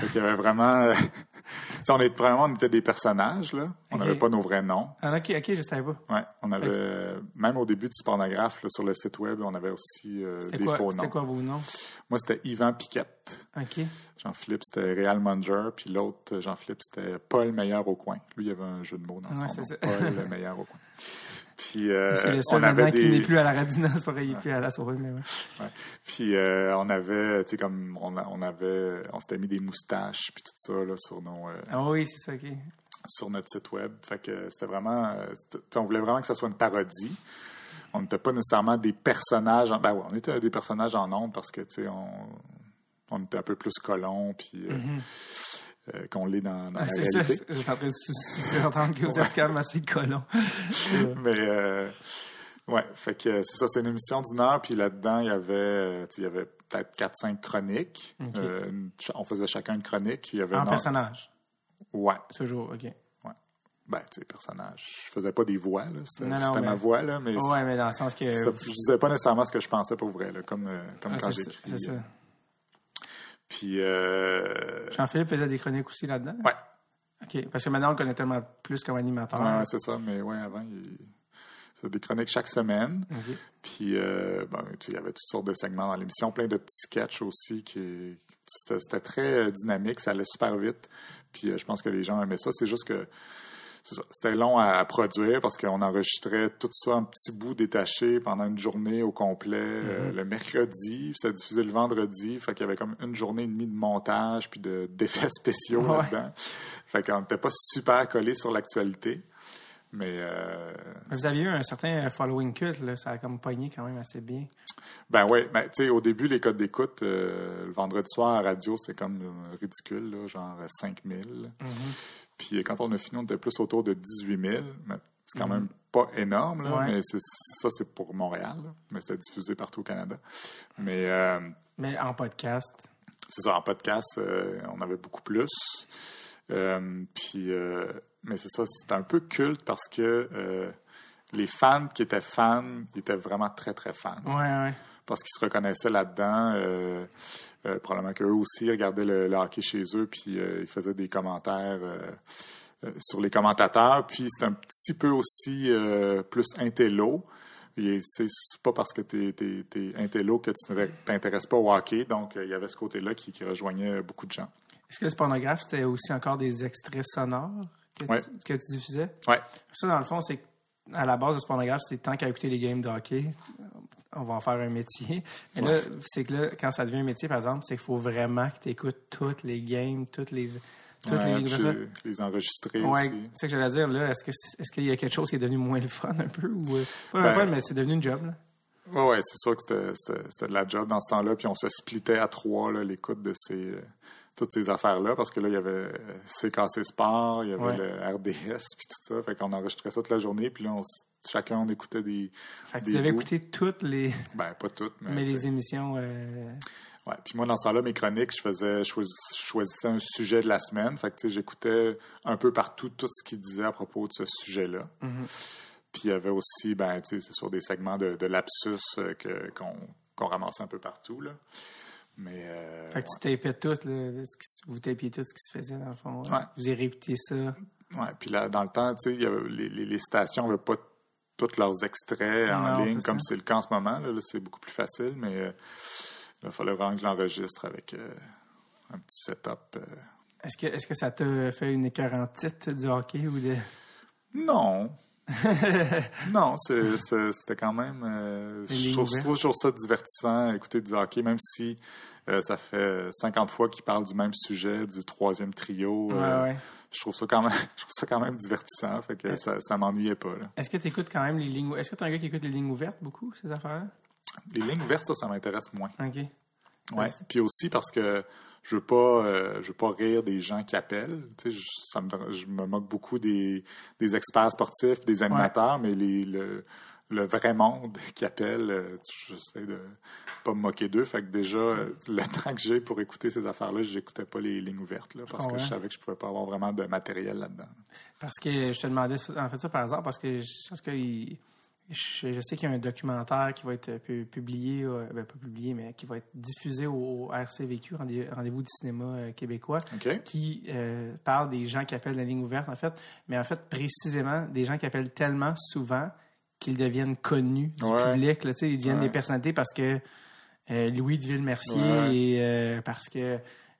Qu'il y avait vraiment. euh, on est vraiment, on était des personnages là. On n'avait pas nos vrais noms. Ah, OK, OK, je savais pas. Ouais, on que avait même au début du pornographe là, sur le site web, on avait aussi euh, C'était des quoi, faux c'était noms. quoi vos noms? Moi, c'était Yvan Piquette. OK. Jean-Philippe, c'était Réal Munger. Puis l'autre, Jean-Philippe, c'était Paul Meilleur au coin. Lui, il y avait un jeu de mots dans Ouais, son nom. ça. Paul le Meilleur au coin. Puis euh, C'est le on seul avait maintenant qui n'est plus à la radio. Non, c'est pas vrai, il est plus à la mais ouais. Puis euh, on avait, tu sais, comme on, on avait, on s'était mis des moustaches puis tout ça là sur nos, euh, Ah oui, c'est ça, OK. sur notre site web. Fait que c'était vraiment, on voulait vraiment que ça soit une parodie. On n'était pas nécessairement des personnages. En, ben ouais, on était des personnages en nombre parce que tu sais, on, on était un peu plus colons puis euh, euh, qu'on l'est dans, dans Ah, la c'est ça, réalité. je suis en train de sous- sous-entendre que vous êtes quand même assez colons. Mais euh, ouais, fait que c'est ça, c'est une émission d'une heure, puis là-dedans, il y avait, euh, il y avait peut-être 4-5 chroniques. Euh, on faisait chacun une chronique. Il y avait En personnage, Ouais, ce jour, OK. ouais. Ben, tu sais, personnage. Je faisais pas des voix, là. C'était Non, non, c'était ma voix, là, mais Ouais, mais dans le sens que. je disais pas nécessairement ce que je pensais pour vrai, là, comme, comme Ah, quand c'est ça, j'écris. c'est ça. Puis, euh, Jean-Philippe faisait des chroniques aussi là-dedans? ouais, OK. Parce que maintenant, on le connaît tellement plus comme animateur. ouais, c'est ça, mais ouais, avant, il faisait des chroniques chaque semaine. Puis, euh, sais, il y avait toutes sortes de segments dans l'émission, plein de petits sketchs aussi. qui C'était très euh, dynamique, ça allait super vite. Puis, euh, je pense que les gens aimaient ça. C'est juste que c'était long à, à produire parce qu'on enregistrait tout ça en petits bouts détachés pendant une journée au complet euh, le mercredi. Puis, c'était diffusé le vendredi. Fait qu'il y avait comme une journée et demie de montage puis de- d'effets spéciaux Ouais. là-dedans. Fait qu'on n'était pas super collé sur l'actualité. Mais euh, Vous aviez eu un certain following culte, là. Ça a comme pogné quand même assez bien. Ben oui, ben, tu sais, au début, les codes d'écoute, euh, le vendredi soir à radio, c'était comme ridicule, là, genre euh, 5 000. Puis euh, quand on a fini, on était plus autour de 18 000. Mais c'est quand même pas énorme, là, Ouais. mais c'est, ça, c'est pour Montréal. là. mais c'était diffusé partout au Canada. Mais euh, Mais en podcast. c'est ça, en podcast, euh, on avait beaucoup plus. Euh, puis, mais c'est ça, c'était un peu culte parce que les fans qui étaient fans, ils étaient vraiment très, très fans Ouais, ouais. Parce qu'ils se reconnaissaient là-dedans. Euh, euh, probablement qu'eux aussi regardaient le, le hockey chez eux, puis euh, ils faisaient des commentaires sur les commentateurs. Puis c'est un petit peu aussi plus intello. C'est pas parce que tu es, intello que tu ne t'intéresses pas au hockey. Donc, il y avait ce côté-là qui, qui rejoignait beaucoup de gens. Est-ce que le pornographe, c'était aussi encore des extraits sonores que, Ouais. tu, que tu diffusais? Ouais. Ça, dans le fond, c'est à la base de ce pornographe, c'est tant qu'à écouter les games de hockey, on va en faire un métier. Mais là, c'est que là, quand ça devient un métier, par exemple, c'est qu'il faut vraiment que tu écoutes toutes les games, toutes les. Toutes Ouais, les, les, les enregistrer Ouais, aussi. c'est ce que j'allais dire. Là, est-ce que est-ce qu'il y a quelque chose qui est devenu moins le fun un peu ou euh, pas le Ben, fun, mais c'est devenu une job là? Oui, ouais, c'est sûr que c'était- c'était c'était de la job dans ce temps-là. Puis on se splittait à trois, là, l'écoute de ces, toutes ces affaires-là, parce que là, il y avait euh, CKC Sport, il y avait Ouais. le RDS, puis tout ça. Fait qu'on enregistrait ça toute la journée. Puis là, on chacun, on écoutait des... Fait que des tu avais bouts. écouté toutes les Ben, pas toutes, mais... mais les émissions. euh, Ouais. Puis moi, dans ce temps-là, mes chroniques, je faisais, je choisis- je choisissais un sujet de la semaine. Fait que, tu sais, j'écoutais un peu partout tout ce qu'il disait à propos de ce sujet-là. Mhm. Puis il y avait aussi, ben, tu sais, c'est sur des segments de, de lapsus euh, qu'on ramassait un peu partout, là. Mais, euh, Fait que tu tapais tout, là, ce qui- vous tapiez tout ce qui se faisait dans le fond. ouais. Ouais. Vous avez réécouté ça. Ouais, puis là, dans le temps, tu sais, les, les, les stations n'avaient pas tous leurs extraits en Non, ligne comme c'est le cas en ce moment. Là, Là, c'est beaucoup plus facile, mais euh, il fallait vraiment que je l'enregistre avec euh, un petit setup. euh. Est-ce que est-ce que ça t'a fait une écœurante titre du hockey ou de? Non. non, c'était quand même. euh, je, trouve, je ouvertes. trouve toujours ça divertissant, écouter du hockey, même si euh, ça fait 50 fois qu'ils parlent du même sujet, du troisième trio. euh, Ouais, ouais. Je trouve ça quand même, je trouve ça quand même divertissant, fait que ça, ça m'ennuyait pas. Est-ce que tu écoutes quand même les lignes Est-ce que tu es un gars qui écoute les lignes ouvertes beaucoup, ces affaires-là? Les lignes ouvertes, ça, ça m'intéresse moins. OK. Ouais. Puis aussi parce que je veux pas, euh, je veux pas rire des gens qui appellent. Tu sais, je, ça me, je me moque beaucoup des, des experts sportifs, des animateurs, mais les, le, le vrai monde qui appelle, euh, j'essaie de pas me moquer d'eux. Fait que déjà, euh, le temps que j'ai pour écouter ces affaires-là, j'écoutais pas les lignes ouvertes, là, parce que je savais que je pouvais pas avoir vraiment de matériel là-dedans. Parce que je te demandais en fait ça par hasard parce que je, parce que il- je, je sais qu'il y a un documentaire qui va être pu- publié, euh, ben, pas publié, mais qui va être diffusé au, au RCVQ, Rendez- Rendez-vous du cinéma euh, québécois, qui euh, parle des gens qui appellent la ligne ouverte, en fait, mais en fait, précisément, des gens qui appellent tellement souvent qu'ils deviennent connus du Ouais. public, là, ils deviennent Ouais. des personnalités parce que euh, Louis de Ville-Mercier Ouais. et euh, parce que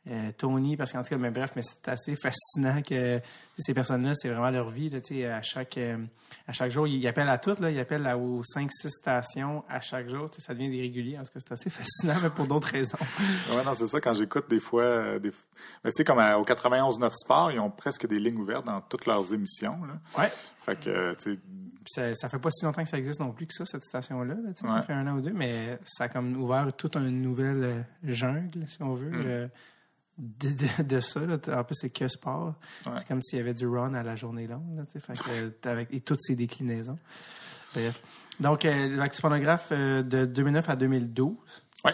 euh, Tony, parce qu'en tout cas, mais bref, mais c'est assez fascinant que ces personnes-là, c'est vraiment leur vie. Là, tu sais, à, chaque, euh, à chaque jour, ils appellent à toutes, là, ils appellent à- aux 5-6 stations à chaque jour. Ça devient des réguliers. En tout cas, c'est assez fascinant, mais pour d'autres raisons. Ouais, non, c'est ça. Quand j'écoute des fois, euh, des... tu sais, comme à- au 91.9 Sport, ils ont presque des lignes ouvertes dans toutes leurs émissions. Ouais. Fait que, tu sais, Puis ça, ça fait pas si longtemps que ça existe non plus que ça, cette station-là. là, Ça fait un an ou deux, mais ça a comme ouvert toute une nouvelle jungle, si on veut, Mm. euh, de, de, de ça. là. En plus, c'est que sport. Ouais. C'est comme s'il y avait du run à la journée longue. Là, fait que, euh, avec, et toutes ses déclinaisons. Bref. Donc, euh, l'exponographe euh, de 2009 à 2012. ouais.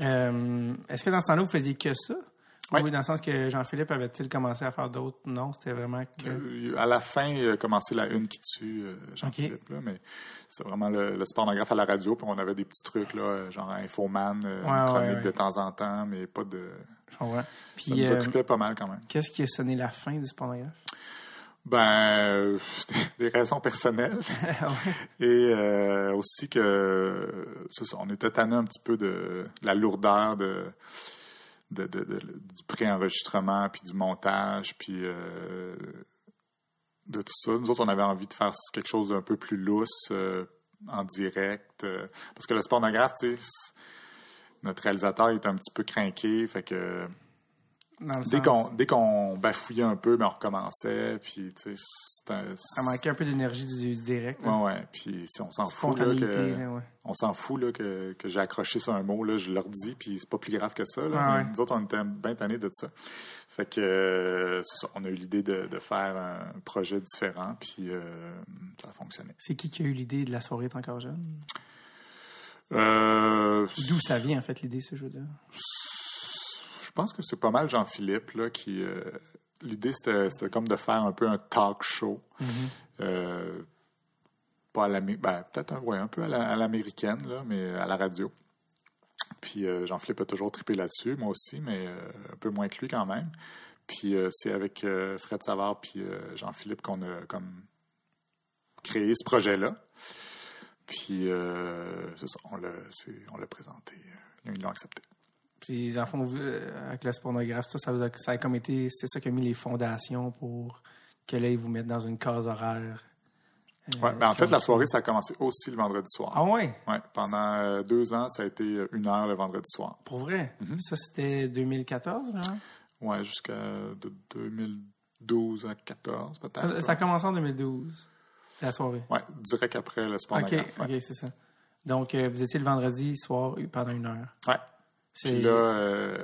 Euh, Est-ce que dans ce temps-là, vous faisiez que ça? Oui, dans le sens que Jean-Philippe avait-il commencé à faire d'autres? Non, c'était vraiment que... À la fin, il a commencé la une qui tue Jean-Philippe, là, mais c'est vraiment le, le spornographe à la radio, puis on avait des petits trucs, là, genre Infoman, Ouais, chronique ouais. de temps en temps, mais pas de. Je comprends. Ça nous euh, occupait pas mal quand même. qu'est-ce qui a sonné la fin du spornographe? Ben, des raisons personnelles. Et euh, aussi que ça, on était tanné un petit peu de la lourdeur de, de, de- de- du préenregistrement, puis du montage, puis euh, de tout ça. Nous autres, on avait envie de faire quelque chose d'un peu plus lousse, euh, en direct. parce que le spornographe, tu sais, notre réalisateur est un petit peu craqué, fait que dès qu'on dès qu'on bafouillait un peu, ben on recommençait, puis tu sais, un- Ça manquait un peu d'énergie du, du direct. là. Ouais, ouais. Puis si on s'en fout, là, que, là, ouais. on s'en fout là, que, que j'ai accroché sur un mot, là, je leur dis, puis c'est pas plus grave que ça. Là, Ah mais ouais. Nous autres, on était bien tannés de ça. Fait que euh, ça, on a eu l'idée de, de faire un projet différent, puis euh, ça a fonctionné. C'est qui qui a eu l'idée de la soirée encore jeune? Euh, D'où ça vient, en fait, l'idée, ça, je veux dire? je pense que c'est pas mal Jean-Philippe là, qui. euh, l'idée, c'était, comme de faire un peu un talk show. Euh, pas à l'amé- ben, peut-être un, ouais, un peu à, la- l'américaine, là, mais à la radio. Puis Jean-Philippe a toujours trippé là-dessus, moi aussi, mais un peu moins que lui quand même. Puis c'est avec Fred Savard puis Jean-Philippe qu'on a comme créé ce projet-là. Puis euh, c'est ça, on l'a, présenté. euh, Ils l'ont accepté. Puis, dans le fond, vous, euh, avec le spornographe, ça, ça, vous a, ça a comme été... C'est ça qui a mis les fondations pour que là, ils vous mettent dans une case horaire. euh, Ouais, ben en fait, la ça. soirée, ça a commencé aussi le vendredi soir. Ah ouais? Ouais, pendant deux ans, ça a été une heure le vendredi soir. Pour vrai? Mhm. Ça, c'était 2014, vraiment? Ouais, jusqu'à de 2012 à 14 peut-être. Ça a commencé en 2012, la soirée. Ouais, direct après le sport OK, OK, c'est ça. Donc, euh, vous étiez le vendredi soir pendant une heure. C'est- Puis là, euh,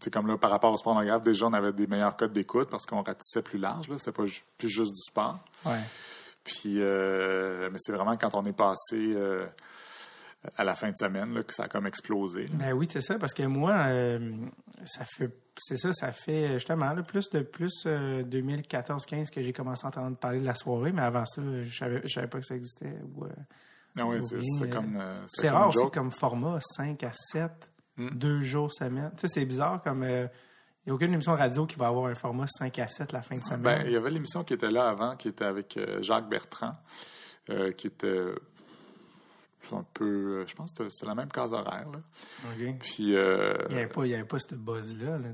sais, comme là, par rapport au spornographe, déjà, on avait des meilleurs codes d'écoute parce qu'on ratissait plus large. Là, c'était pas plus juste du sport. Ouais. Puis, euh, mais c'est vraiment quand on est passé à la fin de semaine là, que ça a comme explosé. là. Ben oui, c'est ça, parce que moi, euh, ça fait, c'est ça, ça fait justement là, plus de plus euh, 2014-15 que j'ai commencé à entendre parler de la soirée, mais avant ça, je savais, je savais pas que ça existait. ou, euh, Ah ouais, ou c'est euh, comme. euh, c'est rare aussi comme format, 5 à 7, Hmm. deux jours semaine. Tu sais, c'est bizarre comme. Il n'y a aucune émission de radio qui va avoir un format 5 à 7 la fin de semaine. Ben, il y avait l'émission qui était là avant, qui était avec euh, Jacques Bertrand, euh, qui était un peu. euh, je pense que c'était- la même case horaire. Là. Puis, euh, Il n'y avait, avait pas ce buzz-là. Là,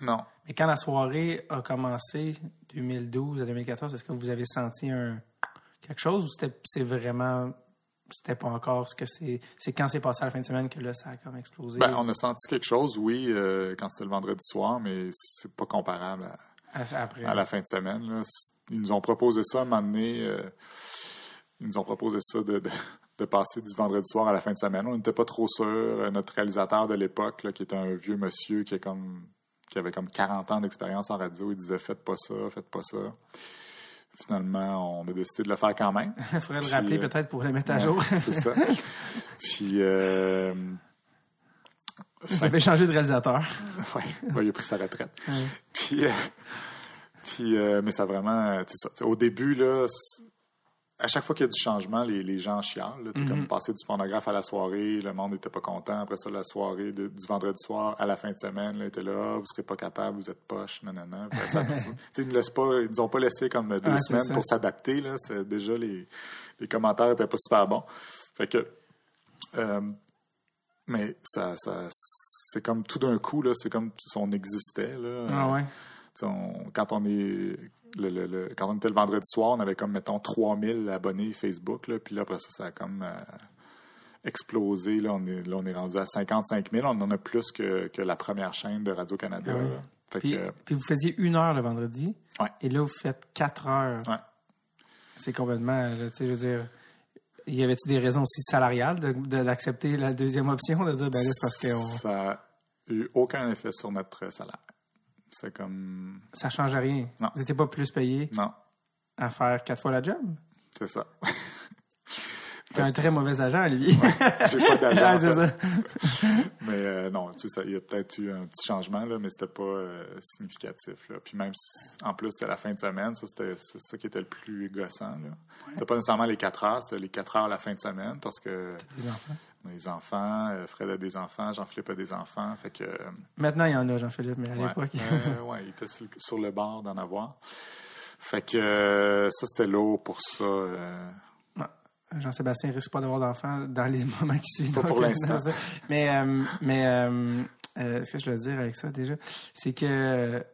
non. Mais quand la soirée a commencé, 2012 à 2014, est-ce que vous avez senti un, quelque chose ou c'était c'est vraiment c'était pas encore ce que c'est c'est quand c'est passé à la fin de semaine que là ça a comme explosé? Ben, on a senti quelque chose, oui, euh, quand c'était le vendredi soir, mais c'est pas comparable à, à- après à la fin de semaine. là. Ils nous ont proposé ça à un moment donné. euh, ils nous ont proposé ça de, de, de passer du vendredi soir à la fin de semaine. On n'était pas trop sûrs. Euh, Notre réalisateur de l'époque, qui était un vieux monsieur qui, est comme, qui avait comme 40 ans d'expérience en radio, il disait Faites pas ça, faites pas ça. Finalement, on a décidé de le faire quand même. il faudrait le rappeler euh, peut-être pour le mettre à Ouais, jour C'est ça. Puis. Euh, vous avez changé de réalisateur Ouais, ouais, il a pris sa retraite. Ouais. Puis, euh, puis euh, mais ça vraiment, ça. Au début, là, à chaque fois qu'il y a du changement, les, les gens chialent. là, Mm-hmm. Comme passer du pornographe à la soirée, le monde n'était pas content. Après ça, la soirée de- du vendredi soir à la fin de semaine, là, était là, Ah, vous serez pas capable, vous êtes poche, nanana. Ça, ils nous laissent pas, ils nous ont pas laissé comme deux Ouais, semaines pour s'adapter. Déjà les, les commentaires étaient pas super bons. Fait que, euh, mais ça, ça c'est comme tout d'un coup là, c'est comme si on existait là. ah ouais on- quand on est le, le- le- quand on était le vendredi soir, on avait comme mettons 3000 abonnés Facebook là, puis là après ça ça a comme euh, explosé là, on est là on est rendu à 55 000, on en a plus que, que la première chaîne de Radio Canada. Ah oui. Fait puis, que puis vous faisiez une heure le vendredi Ouais. et là vous faites quatre heures ouais. c'est complètement là, je veux dire y avait-tu des raisons aussi salariales de- de- d'accepter la deuxième option de dire ben là c'est parce ça a eu aucun effet sur notre salaire. C'est comme ça change rien Non. vous n'étiez pas plus payé non, à faire quatre fois la job? C'est ça. t'es un très mauvais agent Olivier J'ai pas d'agent. Ouais. Mais euh, non, tu sais, il y a peut-être eu un petit changement, là, mais c'était pas euh, significatif. Là. Puis même si, en plus, c'était la fin de semaine, ça, c'était ça qui était le plus gossant. Là. C'était pas nécessairement les quatre heures, c'était les quatre heures la fin de semaine, parce que enfants? les enfants, euh, Fred a des enfants, Jean-Philippe a des enfants, fait que... maintenant il y en a Jean-Philippe mais à l'époque euh, ouais, il était sur, le- sur le bord d'en avoir. Fait que ça, c'était lourd pour ça. Jean-Sébastien risque pas d'avoir d'enfants dans les moments qui suivent. Pas pour l'instant. ça. Mais, euh, mais euh, euh, ce que je veux dire avec ça déjà, c'est que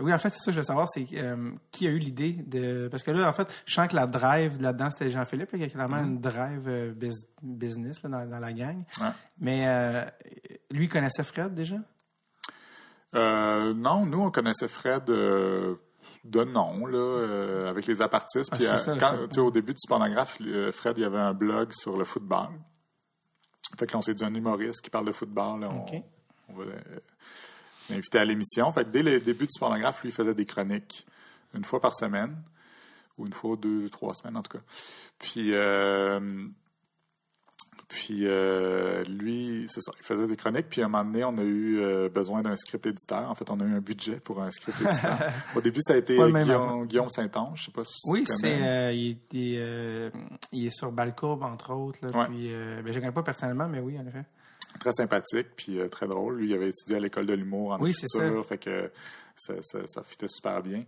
oui, en fait, c'est ça que je veux savoir, c'est qui a eu l'idée de. Parce que là, en fait, je sens que la drive là-dedans, c'était Jean-Philippe, qui a clairement une drive bus- business là, dans, dans la gang. Ouais. Mais euh, lui, il connaissait Fred déjà? Non, nous, on connaissait Fred de nom, là, euh, avec les apartistes. Ah, Puis, euh, ça, quand- au début du pornographe, euh, Fred, il y avait un blog sur le football. Fait que là, on s'est dit un humoriste qui parle de football. là, on, OK. on va l'inviter à l'émission. Fait que dès le début du pornographe, lui, il faisait des chroniques une fois par semaine, ou une fois, deux, trois semaines en tout cas. Puis, euh, puis euh, lui, c'est ça, il faisait des chroniques. Puis à un moment donné, on a eu euh, besoin d'un script éditeur. En fait, on a eu un budget pour un script éditeur. Au début, ça a été Guillaume, Guillaume Saint-Onge. Je sais pas si Oui, tu c'est, euh, il, est- il euh, il est sur Balcourbe, entre autres. Là, Ouais. puis, ben, je ne connais pas personnellement, mais oui, en effet. Très sympathique, puis très drôle. Lui, il avait étudié à l'école de l'humour en Oui, écriture, fait que ça, ça, ça fitait super bien.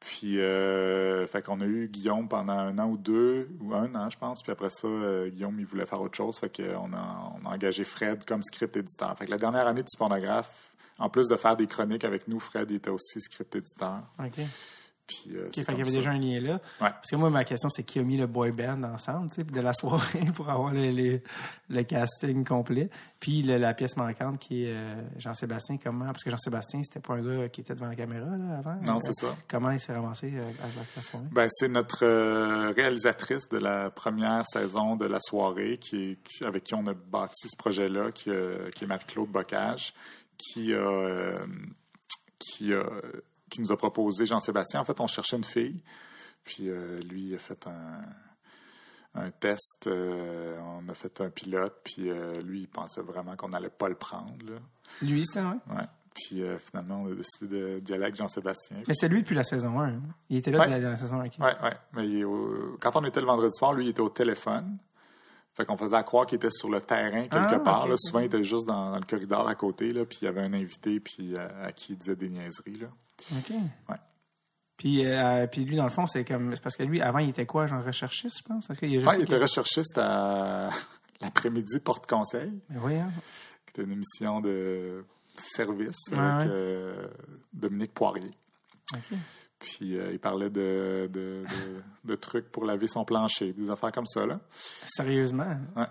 Puis, euh, fait qu'on a eu Guillaume pendant un an ou deux, ou un an, je pense. Puis après ça, euh, Guillaume, il voulait faire autre chose. Fait qu'on a, on a engagé Fred comme script éditeur. Fait que la dernière année du pornographe, en plus de faire des chroniques avec nous, Fred était aussi script éditeur. OK. Puis, euh, fait qu'il y avait ça. déjà un lien là. Ouais. Parce que moi, ma question, c'est qui a mis le boy band ensemble, de la soirée pour avoir le, casting complet. Puis le- la pièce manquante qui est euh, Jean-Sébastien, comment... Parce que Jean-Sébastien, c'était pas un gars qui était devant la caméra, là, avant. Non, c'est ça. Comment il s'est ramassé euh, à la, soirée? Ben, c'est notre euh, réalisatrice de la première saison de la soirée qui, avec qui on a bâti ce projet-là, qui, qui est Marie-Claude Bocage, qui a, qui a- qui nous a proposé Jean-Sébastien. En fait, on cherchait une fille, puis euh, lui il a fait un, un test, euh, on a fait un pilote, puis euh, lui, il pensait vraiment qu'on n'allait pas le prendre. Là. Lui, c'était, ouais. Ouais. Puis finalement, on a décidé de d'y aller avec Jean-Sébastien. Mais c'était lui depuis la saison 1. hein. Il était là Ouais. de la, la saison 1. ok. Oui, oui. Mais il est au- quand on était le vendredi soir, lui, il était au téléphone. Fait qu'on faisait à croire qu'il était sur le terrain quelque Ah, part. là. Souvent, il était juste dans, dans le corridor à côté, là, puis il y avait un invité puis, euh, à qui il disait des niaiseries. Là. OK. Ouais. Puis, euh, puis lui, dans le fond, c'est comme... C'est parce que lui, avant, il était quoi, genre recherchiste, je pense? Est-ce qu'il y a juste... Enfin, il était recherchiste à l'après-midi porte-conseil, Mais voyons. qui était une émission de service Ouais, avec ouais. euh, Dominique Poirier. OK. Puis euh, il parlait de, de, de, de trucs pour laver son plancher, des affaires comme ça, là. Sérieusement? Ouais.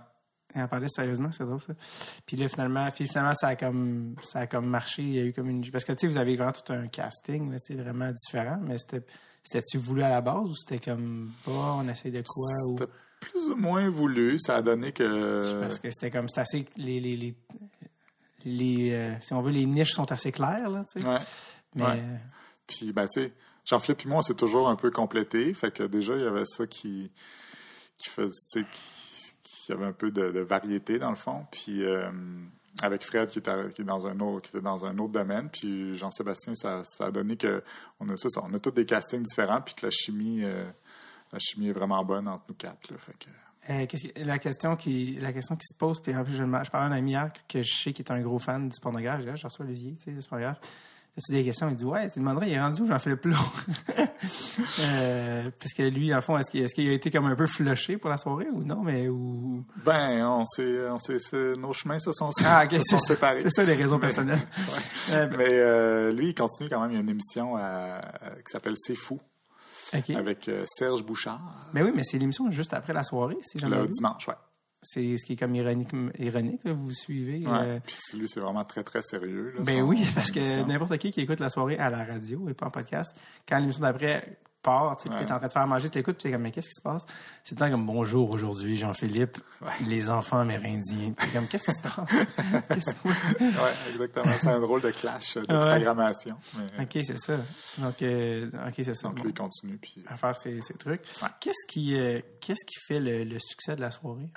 Elle en parlait sérieusement, c'est drôle ça. Puis là, finalement, puis finalement ça, a comme, ça a comme marché. Il y a eu comme une. Parce que tu sais, vous avez vraiment tout un casting, là, vraiment différent, mais c'était. C'était-tu voulu à la base ou c'était comme, bah, on essaie de quoi? Ou... C'était plus ou moins voulu. Ça a donné que... Parce que c'était comme, c'est assez. Les, les, les, les, euh, si on veut, les niches sont assez claires, là, tu sais. Ouais. Mais. Ouais. Puis, ben, tu sais, Jean-Philippe et moi, on s'est toujours un peu complété. Fait que déjà, il y avait ça qui, qui faisait, sais, qui, qui avait un peu de, variété, dans le fond. Puis, euh, avec Fred, qui, était, est dans un autre, domaine. Puis, Jean-Sébastien, ça, a donné que on a, on a tous des castings différents. Puis que la chimie, euh, la chimie est vraiment bonne entre nous quatre. Euh, la, question qui, la question qui se pose, puis je, je parlais à un ami hier que je sais qui est un gros fan du pornographe. Je ah, reçois Olivier, tu sais, du pornographe. Des questions? Il dit, ouais, tu demanderais, il est rendu où? Jean-Philippe Plot? euh, parce que lui, en fond, est-ce qu'il, est-ce qu'il a été comme un peu flushé pour la soirée ou non? Mais, ou... Ben, on s'est, on s'est, nos chemins se sont, Ah, se sont séparés. C'est ça, les raisons Mais- personnelles. Euh, ben, Mais euh, lui, il continue quand même. Il y a une émission à- qui s'appelle C'est fou avec euh, Serge Bouchard Mais oui, mais c'est l'émission juste après la soirée, si jamais. le dimanche, ouais. C'est ce qui est comme ironique, ironique là, vous suivez. Ouais. euh, Puis lui, c'est vraiment très, très sérieux. là, Ben oui, parce que n'importe qui qui écoute la soirée à la radio et pas en podcast, quand l'émission d'après part, tu sais, puis Ouais. t'es en train de faire manger, tu l'écoutes, puis t'es comme, mais qu'est-ce qui se passe? C'est temps comme, bonjour aujourd'hui, Jean-Philippe, les enfants amérindiens. Puis comme, qu'est-ce qui se passe? Qu'est-ce que- Ouais, exactement. C'est un drôle de clash de programmation. Mais, OK, c'est ça. Donc, euh, OK, c'est ça. donc lui, il continue. Puis, à faire ces trucs. Qu'est-ce qui, euh, qu'est-ce qui fait le, le succès de la soirée?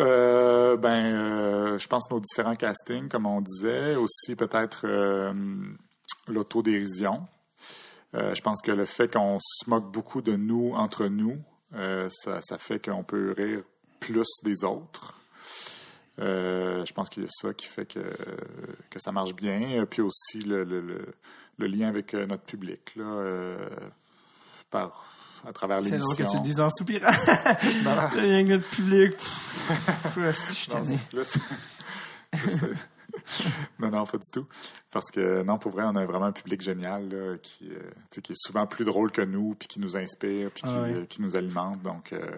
Euh, ben, euh, je pense nos différents castings, comme on disait, aussi peut-être euh, l'autodérision. Je pense que le fait qu'on se moque beaucoup de nous entre nous, ça, fait qu'on peut rire plus des autres. Je pense qu'il y a ça qui fait que, que ça marche bien. Puis aussi le, le, lien avec notre public, là, par, à travers C'est drôle que tu le l'émission. dises en soupirant. Y a notre public. Je suis Non, non, non, pas du tout. Parce que, non, pour vrai, on a vraiment un public génial là, qui, euh, qui est souvent plus drôle que nous, puis qui nous inspire, puis qui, Ah ouais. euh, qui nous alimente. Donc, euh,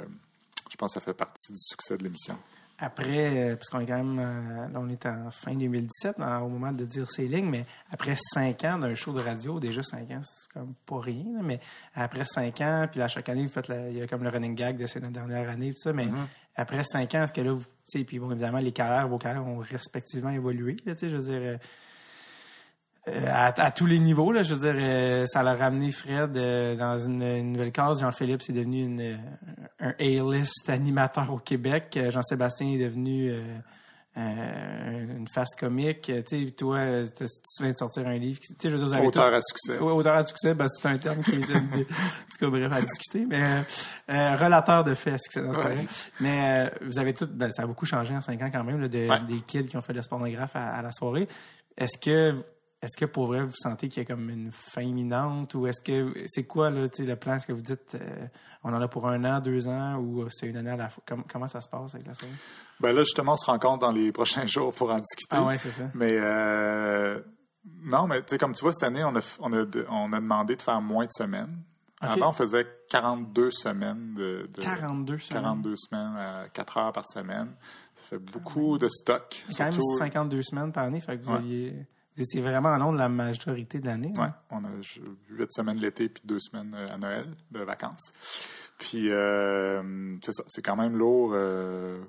je pense que ça fait partie du succès de l'émission. Après, euh, parce qu'on est quand même, euh, là, on est en fin 2017, en- au moment de dire ces lignes, mais après cinq ans d'un show de radio, déjà cinq ans, c'est comme pas rien, là, mais après cinq ans, puis là, chaque année, vous faites, la- il y a comme le running gag de c'est notre dernière année, tout ça, mais Mm-hmm. après cinq ans, est-ce que là, vous, tu sais, puis bon, évidemment, les carrières, vos carrières ont respectivement évolué, là, tu sais, je veux dire, euh, à, à tous les niveaux, là, je veux dire, euh, ça l'a ramené Fred euh, dans une, une nouvelle case. Jean-Philippe, c'est devenu une, euh, un A-list animateur au Québec. Euh, Jean-Sébastien est devenu euh, euh, une face comique. Euh, Tu sais, toi, euh, tu viens de sortir un livre. Tu sais, je veux dire, Auteur tout- à succès. Auteur à succès, ben, c'est un terme qui est en tout cas bref à discuter, mais euh, euh, relateur de faits à succès dans ce Ouais. Mais euh, vous avez tout, ben, ça a beaucoup changé en cinq ans quand même, là, de- Ouais. des kids qui ont fait de pornographe à, à la soirée. Est-ce que est-ce que pour vrai vous sentez qu'il y a comme une fin imminente ou est-ce que c'est quoi là, le plan? Est-ce que vous dites euh, on en a pour un an, deux ans ou euh, c'est une année à la fois? Com- comment ça se passe avec la soirée? Ben là, justement, on se rencontre dans les prochains jours pour en discuter. Ah ouais, c'est ça. Mais euh, non, mais tu sais, comme tu vois, cette année, on a, on, a, on a demandé de faire moins de semaines. Avant, on faisait 42 semaines de, de 42 semaines. 42 semaines à 4 heures par semaine. Ça fait beaucoup de stock. Quand même surtout- 52 semaines par année, fait que vous Ouais. aviez vous étiez vraiment en onde la majorité de l'année. Hein? on a 8 semaines l'été puis 2 semaines euh, à Noël de vacances. Puis, euh, c'est ça, c'est quand même lourd. euh.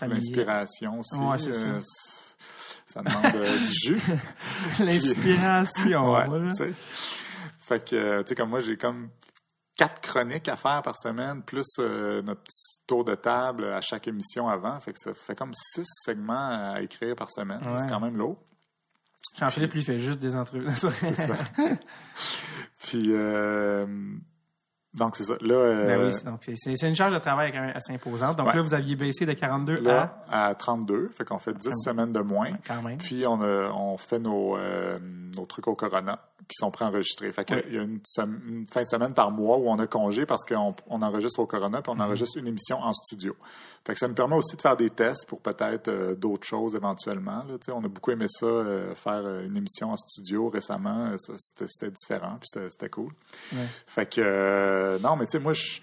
L'inspiration aussi. Ouais, ça. euh, demande du jus. L'inspiration. Ouais, voilà. Fait que, tu sais, comme moi, j'ai comme quatre chroniques à faire par semaine, plus euh, notre petit tour de table à chaque émission avant. Fait que ça fait comme six segments à écrire par semaine. Ouais. C'est quand même lourd. Jean-Philippe, lui, fait juste des entrevues. Puis, euh, donc, c'est ça. Là, euh, ben oui, c'est- donc c'est- c'est c'est une charge de travail quand même assez imposante. Donc Ouais. là, vous aviez baissé de 42 là, à? 32. Fait qu'on fait 10 Ah. semaines de moins. à quand même. Puis, on, a, on fait nos, euh, nos trucs au Corona qui sont préenregistrés. Fait que Ouais. il y a une, fin de semaine par mois où on a congé parce qu'on on enregistre au Corona Mhm. puis on enregistre une émission en studio. Fait que ça nous permet aussi de faire des tests pour peut-être euh, d'autres choses éventuellement. Là, on a beaucoup aimé ça, euh, faire euh, une émission en studio récemment. C'était différent puis c'était cool. Fait que, euh, non, mais tu sais, moi, je,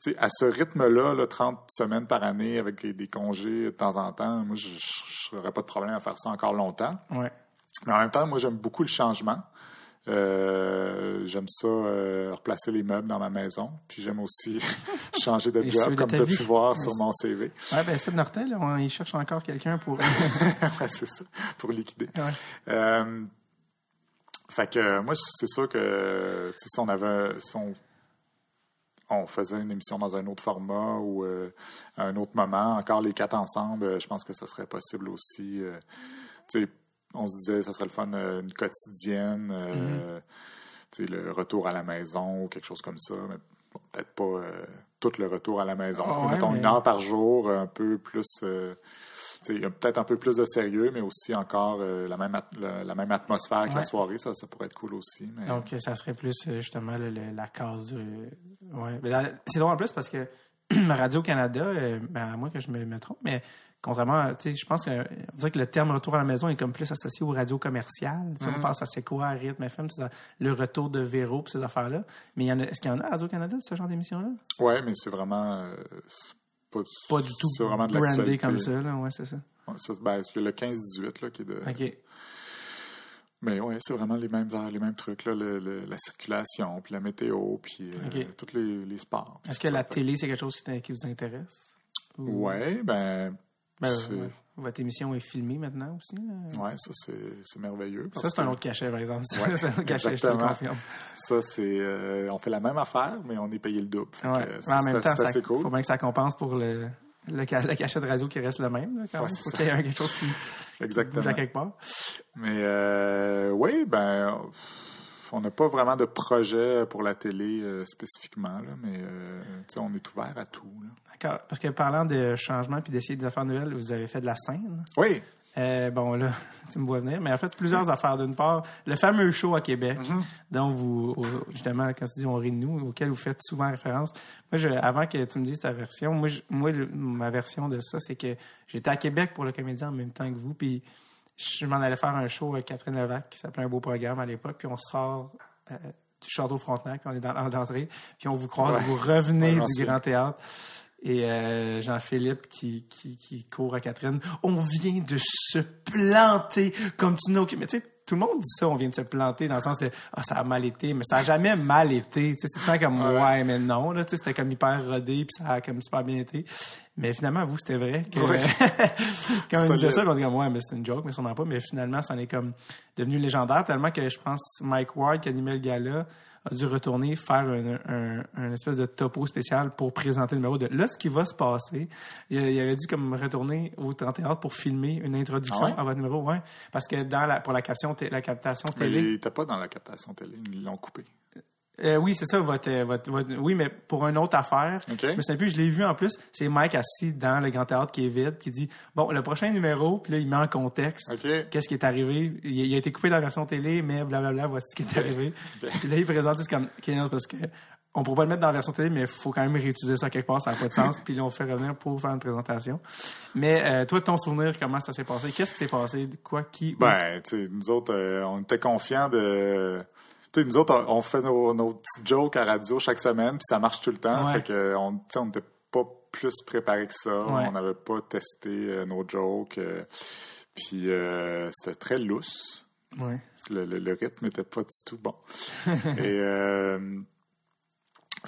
tu sais, à ce rythme-là, là, 30 semaines par année avec des, des congés de temps en temps, moi, je n'aurais pas de problème à faire ça encore longtemps. Ouais. Mais en même temps, moi, j'aime beaucoup le changement. Euh, j'aime ça euh, replacer les meubles dans ma maison. Puis j'aime aussi changer de job, de comme tu as pu voir sur mon CV. Ouais, ben, c'est Nortel, on, il cherche encore quelqu'un pour. Ouais, c'est ça, pour liquider. Ouais. Euh, fait que moi, c'est sûr que si on avait, si on, on faisait une émission dans un autre format ou à un autre moment, encore les quatre ensemble, je pense que ça serait possible aussi. On se disait, ça serait le fun, euh, une quotidienne, euh, tu sais, le retour à la maison ou quelque chose comme ça, mais bon, peut-être pas euh, tout le retour à la maison. Ah ouais, Mettons mais- une heure par jour, un peu plus. tu sais, il y a peut-être un peu plus de sérieux, mais aussi encore la, même la, la même atmosphère que la soirée, ça, ça pourrait être cool aussi. Mais... Donc, ça serait plus justement le- le- la case du. Ouais. C'est drôle en plus parce que Radio-Canada, ben, à moins que je me, me trompe, mais contrairement, tu sais, je pense que, on dirait que le terme retour à la maison est comme plus associé aux radios commerciales. On pense à C'est quoi, à Rythme FM, le retour de Véro, ces affaires-là. Mais il y en a, est-ce qu'il y en a à Radio-Canada de ce genre d'émission-là? Ouais, mais c'est vraiment. euh, pas, Pas du tout C'est vraiment de brandé comme ça, là. Ouais, c'est ça. Ouais, ça, c'est- ben, c'est le 15-18 là, qui est de. OK. Mais ouais, c'est vraiment les mêmes heures, les mêmes trucs, là, le- le- la circulation, puis la météo, puis euh, tous les, les sports. Est-ce que la télé, c'est quelque chose qui, vous intéresse? Ou- Ouais, ben. Ben, ouais. Votre émission est filmée maintenant aussi? Ouais, ça, c'est merveilleux. Ça, c'est un autre cachet, par exemple. Ouais, c'est un autre cachet, je te le exactement. confirme. Ça, c'est. euh, on fait la même affaire, mais on est payé le double. Que, Ouais. euh, ça, en même temps, assez cool. faut bien que ça compense pour le, le, ca- le cachet de radio qui reste le même. Là, quand Ouais, même. c'est faut qu'il y ait quelque chose qui Exactement. bouge à quelque part. Mais euh, oui, ben, on n'a pas vraiment de projet pour la télé euh, spécifiquement, là, mais euh, on est ouvert à tout. D'accord. Parce que parlant de changement puis d'essayer des affaires nouvelles, vous avez fait de la scène. Oui, Euh, bon, là, tu me vois venir, mais en fait, plusieurs affaires. D'une part, le fameux show à Québec, Mm-hmm. dont vous, justement, quand tu dis on rit de nous, auquel vous faites souvent référence. Moi, je, avant que tu me dises ta version, moi, je- moi le- ma version de ça, c'est que j'étais à Québec pour le comédien en même temps que vous, puis je m'en allais faire un show avec Catherine Levac qui s'appelait Un beau programme à l'époque, puis on sort euh, du Château Frontenac, puis on est dans l'heure d'entrée, puis on vous croise, Ouais. vous revenez Ouais, du. Grand Théâtre. Et euh, Jean-Philippe qui, qui, qui court à Catherine. On vient de se planter comme tu n'as aucun... Mais tu sais, tout le monde dit ça, on vient de se planter dans le sens de « Ah, ça a mal été », mais ça a jamais mal été. Tu sais, c'est comme « Ouais. Ouais, mais non ». là, tu sais, C'était comme hyper rodé, puis ça a comme super bien été. Mais finalement, vous, c'était vrai. Que, quand on disait ça, on dit comme « Ouais, mais c'est une joke, mais sûrement pas ». Mais finalement, ça en est comme devenu légendaire, tellement que je pense Mike Ward, qui animait le gala, a dû retourner faire un, un, un espèce de topo spécial pour présenter le numéro de là ce qui va se passer. Il, il avait dû comme retourner au 31 pour filmer une introduction Ah ouais? à votre numéro, ouais, parce que dans la pour la captation la captation mais télé. il n'était pas dans la captation télé, ils l'ont coupé. Euh, oui, c'est ça votre, euh, votre, votre- oui, mais pour une autre affaire. OK. Je me souviens plus, je l'ai vu en plus, c'est Mike assis dans le grand théâtre qui est vide qui dit bon, le prochain numéro, puis là il met en contexte qu'est-ce qui est arrivé. Il, il a été coupé de la version télé, mais blablabla, voici ce qui est arrivé. Puis là, il présente c'est comme, c'est parce que on pourrait pas le mettre dans la version télé, mais il faut quand même réutiliser ça quelque part, ça n'a pas de sens. Puis là, on fait revenir pour faire une présentation. Mais euh, toi, ton souvenir, comment ça s'est passé? Qu'est-ce qui s'est passé? Quoi, qui? où? Ben, tu sais, nous autres, euh, on était confiants de. Sais, nous autres, on on fait nos, nos petits jokes à radio chaque semaine, puis ça marche tout le temps. Ouais. Fait que, on, on n'était pas plus préparé que ça. Ouais. On n'avait pas testé euh, nos jokes. euh, puis euh, c'était très lousse. Ouais. Le, le- le rythme n'était pas du tout bon. Et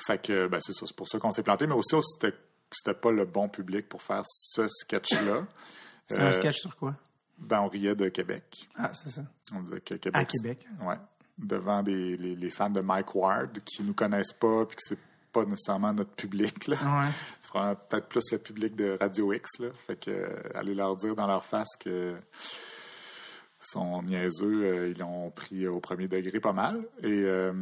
fait que ben, c'est ça, c'est pour ça qu'on s'est planté, mais aussi c'était c'était pas le bon public pour faire ce sketch-là. C'est un sketch sur quoi? Ben, on riait de Québec. Ah, c'est ça. On disait que Québec. À Québec. Ouais. Devant des, les, les fans de Mike Ward qui nous connaissent pas puis que c'est pas nécessairement notre public. Là. Ouais. C'est probablement peut-être plus le public de Radio X. Là. Fait que euh, aller leur dire dans leur face que sont niaiseux, euh, ils l'ont pris au premier degré pas mal. Et euh,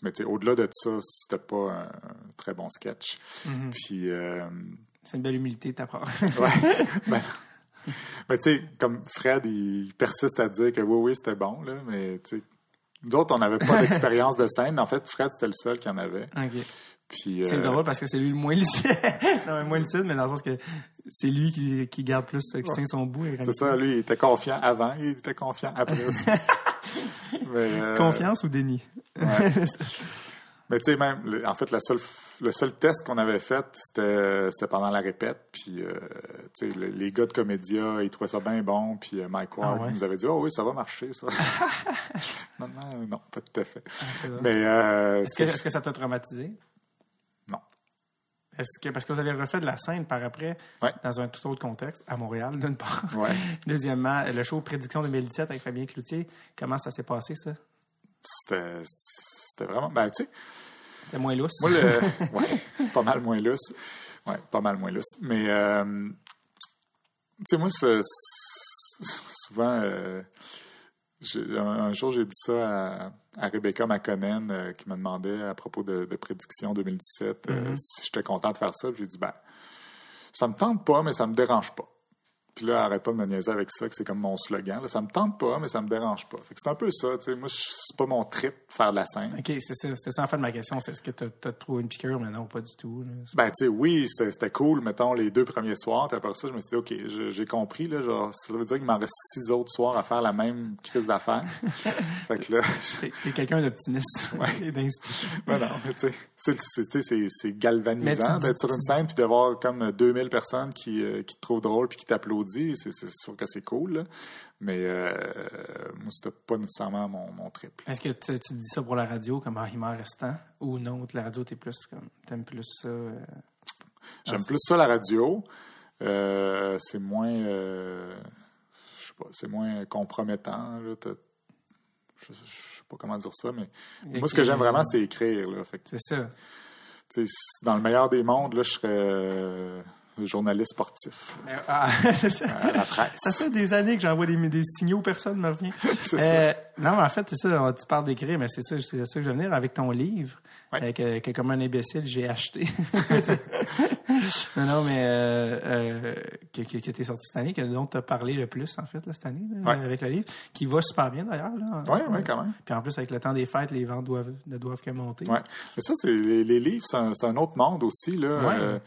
mais au-delà de ça, c'était pas un, très bon sketch. Mhm. Puis C'est une belle humilité de ta part. Ouais. ben, mais tu sais, comme Fred, il persiste à dire que oui, oui, c'était bon, là, mais tu sais, Nous autres, on n'avait pas d'expérience de scène. En fait, Fred, c'était le seul qui en avait. Puis, C'est euh, drôle parce que c'est lui le moins lucide. non, mais moins lucide, mais dans le sens que c'est lui qui, qui garde plus, qui tient son bout. C'est ça, lui, il était confiant avant, il était confiant après aussi. Mais, euh, Confiance ou déni? Mais tu sais, même, le- en fait, la seule, le seul test qu'on avait fait, c'était pendant la répète. Puis, euh, tu sais, le- les gars de Comédia, ils trouvaient ça bien bon. Puis euh, Mike Ward Ah ouais? nous avait dit, oh oui, ça va marcher, ça. non, non, non, pas tout à fait. vrai. Mais, euh, Est-ce que, est-ce que ça t'a traumatisé? non. Est-ce que, parce que vous avez refait de la scène par après, Ouais. dans un tout autre contexte, à Montréal, d'une part. Ouais. Deuxièmement, le show Prédiction 2017 avec Fabien Cloutier, comment ça s'est passé, ça? C'était c'était vraiment, ben, tu sais, C'était moins lousse. Moi, le. ouais, pas mal moins lousse. Ouais, pas mal moins lousse. Mais, euh, tu sais, moi, souvent, euh, un, un jour, j'ai dit ça à, à Rebecca McConnell, euh, qui me demandait à propos de, de Prédiction 2017 euh, si j'étais content de faire ça. J'ai dit, ben, ça me tente pas, mais ça me dérange pas. Puis là, arrête pas de me niaiser avec ça, que c'est comme mon slogan. Là, ça me tente pas, mais ça me dérange pas. Fait que c'est un peu ça, tu sais. Moi, c'est pas mon trip de faire de la scène. OK, c'est ça. C'était ça, en fait, ma question. C'est est-ce que t'as as trouvé une piqûre, mais non, pas du tout. là. Ben, tu sais, oui, c'était cool, mettons, les deux premiers soirs. Puis après ça, je me suis dit, OK, j'ai compris, là, genre, ça veut dire qu'il m'en reste six autres soirs à faire la même crise d'affaires. fait que là, T'es quelqu'un d'optimiste et d'inspiré. ben non, tu sais, c'est- galvanisant d'être sur une scène puis d'avoir comme 2000 personnes qui, euh, qui te trouvent drôle puis qui t'applaudissent. C'est c'est sûr que c'est cool, là. Mais euh, moi, c'était pas nécessairement mon, mon trip. Est-ce que tu, tu dis ça pour la radio, comme ah, il m'en reste tant? Ou non, la radio, t'es plus comme. T'aimes plus ça? euh, J'aime plus ça la radio. Euh, c'est moins, je sais pas, c'est moins compromettant. Là. Je, sais pas comment dire ça, mais moi, ce que j'aime vraiment, c'est écrire. Là. C'est ça. dans le meilleur des mondes, là, je serais journaliste sportif Mais, ah, ça. à la presse. Ça fait des années que j'envoie des, des signaux, personne ne me revient. Euh, non, mais en fait, c'est ça, tu parles d'écrire, mais c'est ça, c'est ça que je veux venir avec ton livre, euh, que, que comme un imbécile, j'ai acheté. non, non, mais euh, euh, que t'es sorti cette année, que dont tu as parlé le plus, en fait, là, cette année, là, avec le livre, qui va super bien d'ailleurs. Oui, oui, quand même. Puis en plus, avec le temps des fêtes, les ventes doivent, ne doivent que monter. Ouais. Mais ça, c'est les, les livres, c'est un, un autre monde aussi. Là. Ouais.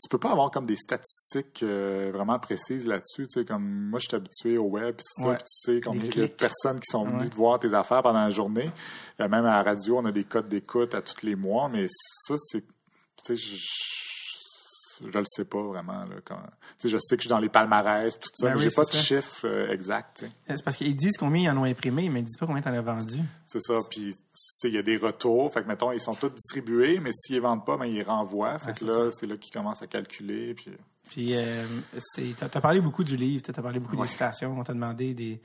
Tu peux pas avoir comme des statistiques euh, vraiment précises là-dessus. Tu sais, comme moi, je suis habitué au web, puis tout ça, Ouais. puis tu sais combien de personnes qui sont venues Ouais. te voir tes affaires pendant la journée. Euh, même à la radio, on a des codes d'écoute à tous les mois, mais ça, c'est. Tu sais, je, le sais pas vraiment. Là, quand, tu sais, je sais que je suis dans les palmarès, tout ça, Ben mais oui, j'ai pas de chiffre euh, exact. tu sais. C'est parce qu'ils disent combien ils en ont imprimé, mais ils disent pas combien t'en as vendu. C'est ça. Puis, tu il y a des retours. Fait que, mettons, ils sont tous distribués, mais s'ils ne vendent pas, ben, ils renvoient. Fait Ah, que là, c'est là qu'ils commencent à calculer. Puis, Puis, euh, c'est- t'as as parlé beaucoup du livre, t'as parlé beaucoup Ouais. des citations. On t'a demandé des.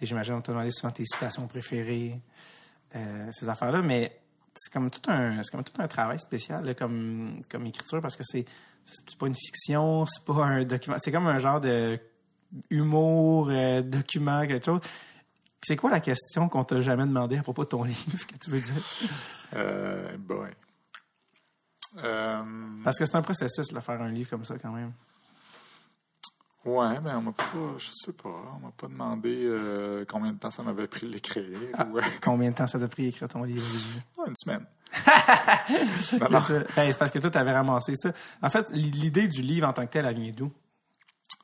J'imagine, on t'a demandé souvent tes citations préférées, euh, ces affaires-là, mais c'est comme tout un, c'est comme tout un travail spécial là, comme, comme écriture parce que c'est, c'est pas une fiction, c'est pas un document, c'est comme un genre de humour, euh, document, quelque chose. C'est quoi la question qu'on t'a jamais demandé à propos de ton livre que tu veux dire? euh, boy. Euh, Parce que c'est un processus, là, faire un livre comme ça, quand même. Ouais, mais on m'a pas, je sais pas, on m'a pas demandé euh, combien de temps ça m'avait pris de l'écrire. ou, euh, Combien de temps ça t'a pris d'écrire ton livre, une semaine. C'est. Ben, c'est parce que toi, tu avais ramassé ça. En fait, l'idée du livre en tant que tel, elle vient d'où?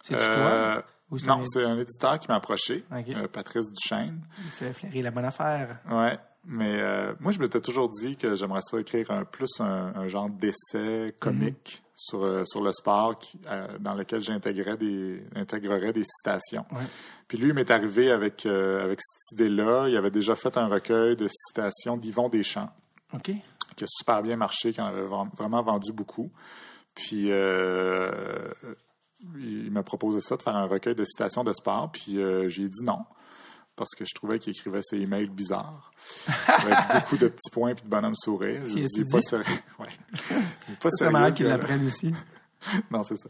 C'est-tu Euh, toi? Ou c'est non, c'est un éditeur qui m'a approché, euh, Patrice Duchesne. Il s'est flairé la bonne affaire. Ouais, mais euh, moi, je m'étais toujours dit que j'aimerais ça écrire un, plus un, un genre d'essai comique Mhm. sur, euh, sur le sport qui- euh, dans lequel j'intégrerais des, intégrerais des citations. Ouais. Puis lui, il m'est arrivé avec, euh, avec cette idée-là. Il avait déjà fait un recueil de citations d'Yvon Deschamps OK? qui a super bien marché, qui en avait vraiment vendu beaucoup. Puis il m'a proposé ça, de faire un recueil de citations de sport. Puis j'ai dit non, parce que je trouvais qu'il écrivait ses emails bizarres, avec beaucoup de petits points puis de bonhommes sourires. Je y dis, pas sérieux. Ouais. Il est pas C'est sérieux, malade ce qu'ils l'apprennent ici. Non, c'est ça.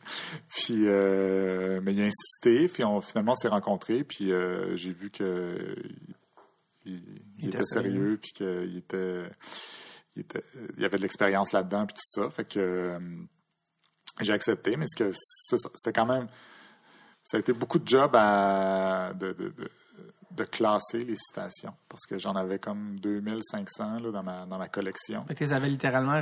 Puis, euh, mais il a insisté, puis on, finalement, on s'est rencontrés, puis euh, j'ai vu que il, il était était sérieux. sérieux, puis qu'il était, il était, il y avait de l'expérience là-dedans, puis tout ça. Fait que euh, j'ai accepté, mais c'est c'était quand même, ça a été beaucoup de job à, de, de, de, de classer les citations parce que j'en avais comme 2500 là, dans, ma, dans ma collection. Fait que tu les avais littéralement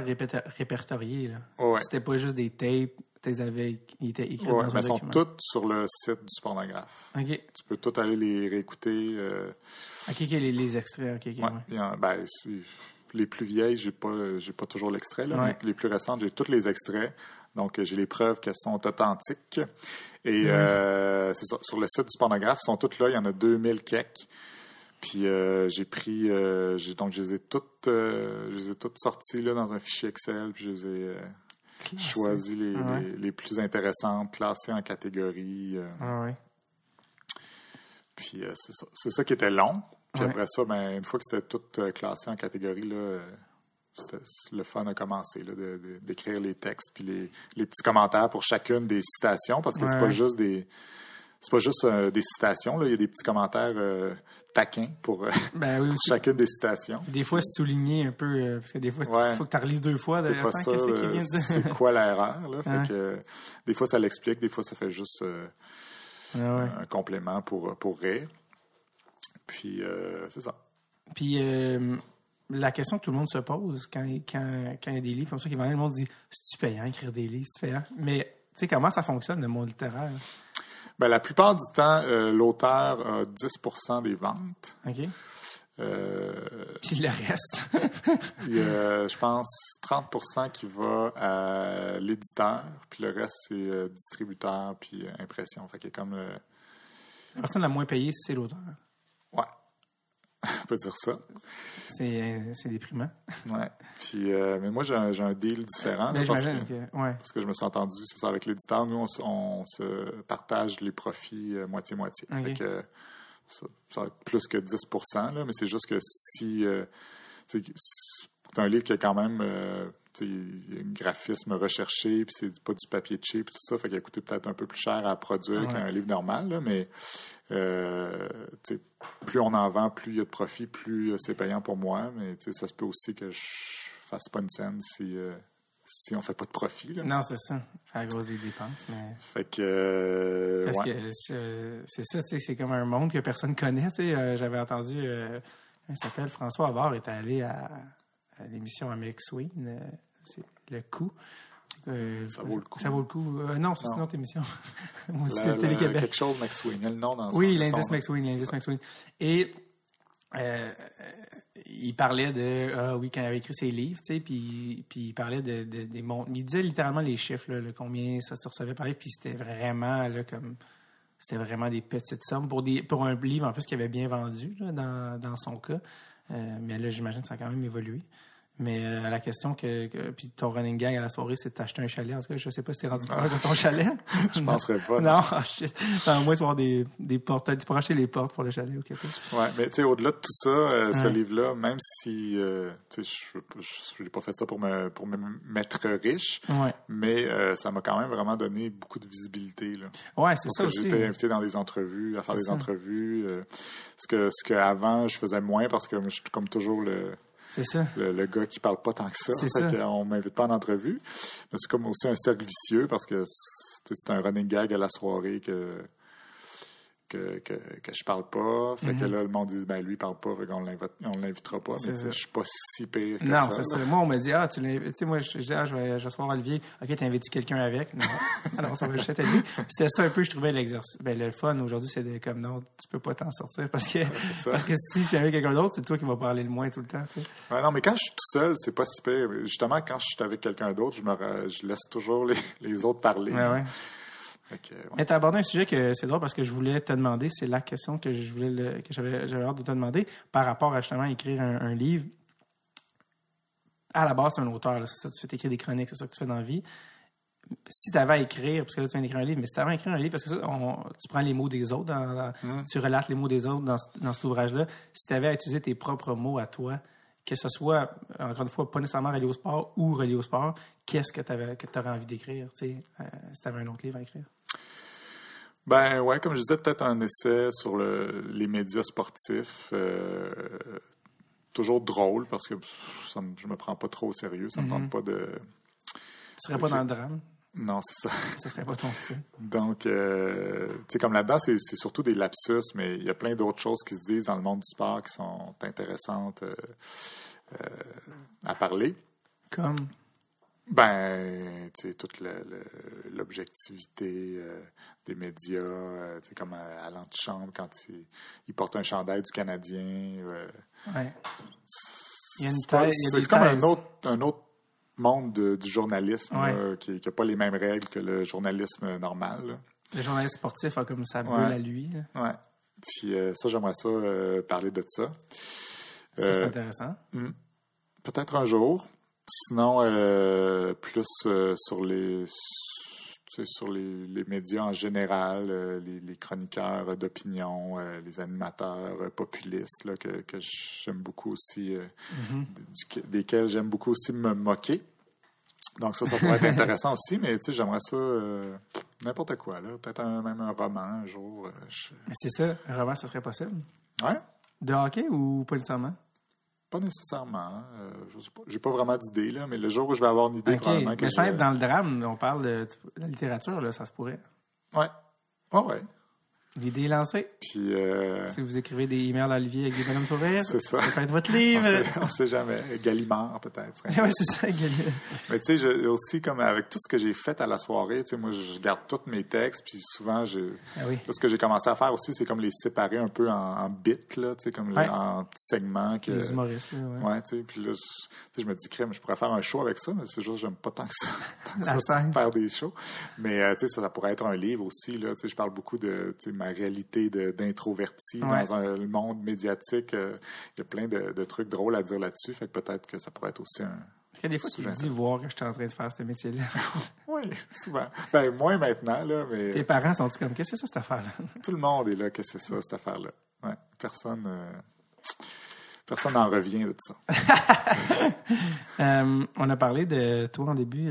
répertoriés. Là. Ouais. C'était pas juste des tapes, tu les avais ils étaient écrits Ouais, dans un mais elles sont toutes sur le site du pornographe. Tu peux tout aller les réécouter. euh, OK, les, les extraits. OK, ouais, ben, les plus vieilles, j'ai pas, j'ai pas toujours l'extrait. là, Ouais. mais Les plus récentes, j'ai tous les extraits. Donc, j'ai les preuves qu'elles sont authentiques. Mm. Et euh, c'est ça, sur le site du pornographe, ils sont toutes là. Il y en a 2000 quelques. Puis euh, j'ai pris, euh, j'ai, donc je les ai toutes, je les ai toutes sorties là, dans un fichier Excel. Puis je les ai Classé. choisi les, Ah ouais. les, les plus intéressantes, classées en catégories. Ah ouais. puis c'est ça. C'est ça qui était long. Puis Ouais. après ça, ben, une fois que c'était tout euh, classé en catégorie, là, euh, le fun a commencé d'écrire les textes puis les, les petits commentaires pour chacune des citations parce que c'est Ouais. pas juste des c'est pas juste euh, des citations là, il y a des petits commentaires euh, taquins pour, euh, Ben oui, pour aussi. chacune des citations. Des fois, souligner un peu, parce que des fois, il Ouais. faut que tu relises deux fois. De, C'est dire? c'est quoi l'erreur Ouais. des fois ça l'explique, des fois ça fait juste Ah un complément pour pour rire. Puis euh, c'est ça. Puis euh, la question que tout le monde se pose quand, quand, quand il y a des livres comme ça qui vendent, le monde dit c'est-tu payant écrire des livres, c'est payant? Mais tu sais, comment ça fonctionne le monde littéraire? Ben, la plupart du temps, euh, l'auteur a 10% des ventes. OK? Puis le reste? il y a, je pense, 30 qui va à l'éditeur, puis le reste, c'est distributeur, puis impression. Fait qu'il y a comme... la personne la moins payée, c'est l'auteur. Ouais, on peut dire ça. C'est euh, c'est déprimant. Ouais. Puis, euh, mais moi, j'ai un, j'ai un deal différent. là, Ben, parce, J'imagine que, que. Ouais. parce que je me suis entendu, c'est ça, avec l'éditeur. Nous, on, se- on se partage les profits euh, moitié-moitié. Ok. Fait que ça, ça va être plus que 10% là, mais c'est juste que si... euh, tu sais, c'est un livre qui a quand même... il y a un graphisme recherché, puis c'est pas du papier cheap, tout ça, fait qu'il a coûté peut-être un peu plus cher à produire Ouais. qu'un livre normal, là, mais euh, plus on en vend, plus il y a de profit, plus euh, c'est payant pour moi, mais ça se peut aussi que je fasse pas une scène si, euh, si on fait pas de profit. Là. Non, c'est ça. À cause des dépenses. Mais... Fait que... euh, Parce ouais. que c'est c'est ça, tu sais, c'est comme un monde que personne connaît. tu sais. Euh, J'avais entendu, euh, il s'appelle François Havard, est allé à, à l'émission avec Swing, euh, c'est Le Coup. Euh, Ça vaut le coup. Ça vaut le coup. Euh, non, c'est une autre émission. Moi, La- c'était la- Télé-Québec. quelque chose y a le nom dans Oui, l'indice son- McSween, l'indice McSween. Et euh, il parlait de ah oui quand il avait écrit ses livres, tu sais, puis puis il parlait de, de- des mon- il disait littéralement les chiffres, là, le combien ça se recevait par livre, puis c'était vraiment là comme c'était vraiment des petites sommes pour des pour un livre en plus qui avait bien vendu là, dans, dans son cas. Euh, mais là, j'imagine que ça a quand même évolué. Mais euh, à la question que, que- Puis ton running gag à la soirée, c'est d'acheter un chalet. En tout cas, je sais pas si t'es rendu proche de ton chalet. Je penserais pas. Non, oh shit. Enfin, au moins, tu vas avoir des, des portes. Tu pourras acheter les portes pour le chalet au Québec. Ouais, mais tu sais, au-delà de tout ça, euh, ce livre-là, même si, euh, tu sais, je n'ai pas fait ça pour me, pour me mettre riche, Ouais. mais euh, ça m'a quand même vraiment donné beaucoup de visibilité. Là. Ouais, c'est ça que aussi. J'étais invité dans des entrevues, à faire des ça. entrevues. ce que ce que avant je faisais moins parce que je suis comme toujours le, C'est ça. le, le gars qui parle pas tant que ça. C'est ça. qu'on m'invite pas en entrevue. Mais c'est comme aussi un cercle vicieux parce que c'est un running gag à la soirée que que, que, que je parle pas. Fait que là, le monde dit, ben lui, parle pas, fait qu'on l'invite- on l'invitera pas. Mhm. Mais je suis pas si pire que Non, ça. c'est là. ça. Moi, on me dit, ah, tu sais, moi, je, dis, ah, je vais, je vais recevoir Olivier. OK, t'invites-tu quelqu'un avec? Non. Alors, ça va juste être lui. C'était ça un peu, je trouvais l'exercice. Ben, le fun aujourd'hui, c'est comme, non, tu peux pas t'en sortir parce que, ça. parce que si j'avais quelqu'un d'autre, c'est toi qui vas parler le moins tout le temps, tu sais. Ouais, non, mais quand je suis tout seul, c'est pas si pire. Justement, quand je suis avec quelqu'un d'autre, je me je laisse toujours les, les autres parler. Ouais, ouais. Que, ouais. Mais tu as abordé un sujet que c'est drôle parce que je voulais te demander, c'est la question que je voulais le- que j'avais hâte de te demander par rapport à justement écrire un, un livre. À la base, tu es un auteur, c'est ça, tu fais écrire des chroniques, c'est ça que tu fais dans la vie. Si tu avais à écrire, parce que là, tu viens d'écrire un livre, mais si tu avais à écrire un livre, parce que ça, on- tu prends les mots des autres, dans- dans- tu relates les mots des autres dans, dans cet ouvrage-là. Si tu avais à utiliser tes propres mots à toi, que ce soit, encore une fois, pas nécessairement relié au sport ou relié au sport, qu'est-ce que tu aurais envie d'écrire, tu sais, euh, si tu avais un autre livre à écrire? Ben ouais, comme je disais, peut-être un essai sur le- les médias sportifs. euh, toujours drôle parce que ça me- je me prends pas trop au sérieux. Ça me Mhm. tente pas de. Tu serais pas dans le drame? Non, c'est ça. Ça serait pas ton style. Donc, euh, tu sais, comme là-dedans, c'est surtout des lapsus, mais il y a plein d'autres choses qui se disent dans le monde du sport qui sont intéressantes euh, euh, à parler. Comme? Ben, tu sais, toute l'objectivité des médias, tu sais, comme à, à l'antichambre, quand il, il porte un chandail du Canadien. Ouais. Il y a une thèse- c'est comme un autre, un autre monde de- du journalisme Ouais. là, qui n'a pas les mêmes règles que le journalisme normal. là. Le journaliste sportif a comme sa Ouais. à lui. Ouais. Puis euh, ça, j'aimerais ça euh, parler de ça. Ça, c'est Euh, intéressant. Peut-être un jour. Sinon, plus sur les sur les, les médias en général, euh, les, les chroniqueurs d'opinion, euh, les animateurs euh, populistes là, que, que j'aime beaucoup aussi, du- desquels j'aime beaucoup aussi me moquer. Donc ça, ça pourrait être intéressant aussi, mais tu sais, j'aimerais ça euh, n'importe quoi, là. Peut-être même un roman un jour. euh, je- c'est ça, un roman, ça serait possible? Ouais, De hockey ou pas nécessairement? Pas nécessairement. Euh, je pas. J'ai pas vraiment d'idée, là, mais le jour où je vais avoir une idée, OK. probablement que Mais je sans vais- être dans le drame, on parle de la littérature, là, ça se pourrait. Ouais. Ouais, ouais. L'idée est lancée. Puis, euh, Si vous écrivez des emails à Olivier avec des bonhommes sourires, C'est ça. peut être votre livre. on sait jamais. Gallimard, peut-être. oui, c'est ça. Guillaume. Mais tu sais, aussi, comme avec tout ce que j'ai fait à la soirée, tu sais, moi, je garde tous mes textes, puis souvent, je... Ah oui. Là, ce que j'ai commencé à faire aussi, c'est comme les séparer un peu en, en bits, là, tu sais, comme Ouais. en petits segments. Que, Les humoristes, là, ouais. Ouais, tu sais, puis là, je, tu sais, je me dis, crème, je pourrais faire un show avec ça, mais c'est juste, j'aime pas tant que ça, tant que ça, faire des shows. Mais, euh, tu sais, ça, ça pourrait être un livre aussi, là, tu sais, je parle beaucoup de, tu sais, ma réalité d'introverti Ouais. dans un monde médiatique. euh, Il y a plein de, de trucs drôles à dire là-dessus, fait que peut-être que ça pourrait être aussi un... Parce que des fois, tu te dis voir que je suis en train de faire ce métier-là. Oui, souvent. Ben, moins maintenant, là, mais Tes parents sont-ils comme, qu'est-ce que c'est ça, cette affaire-là? tout le monde est là que c'est ça, cette affaire-là? Ouais, personne... euh, Personne n'en revient de ça. Euh, on a parlé de toi en début.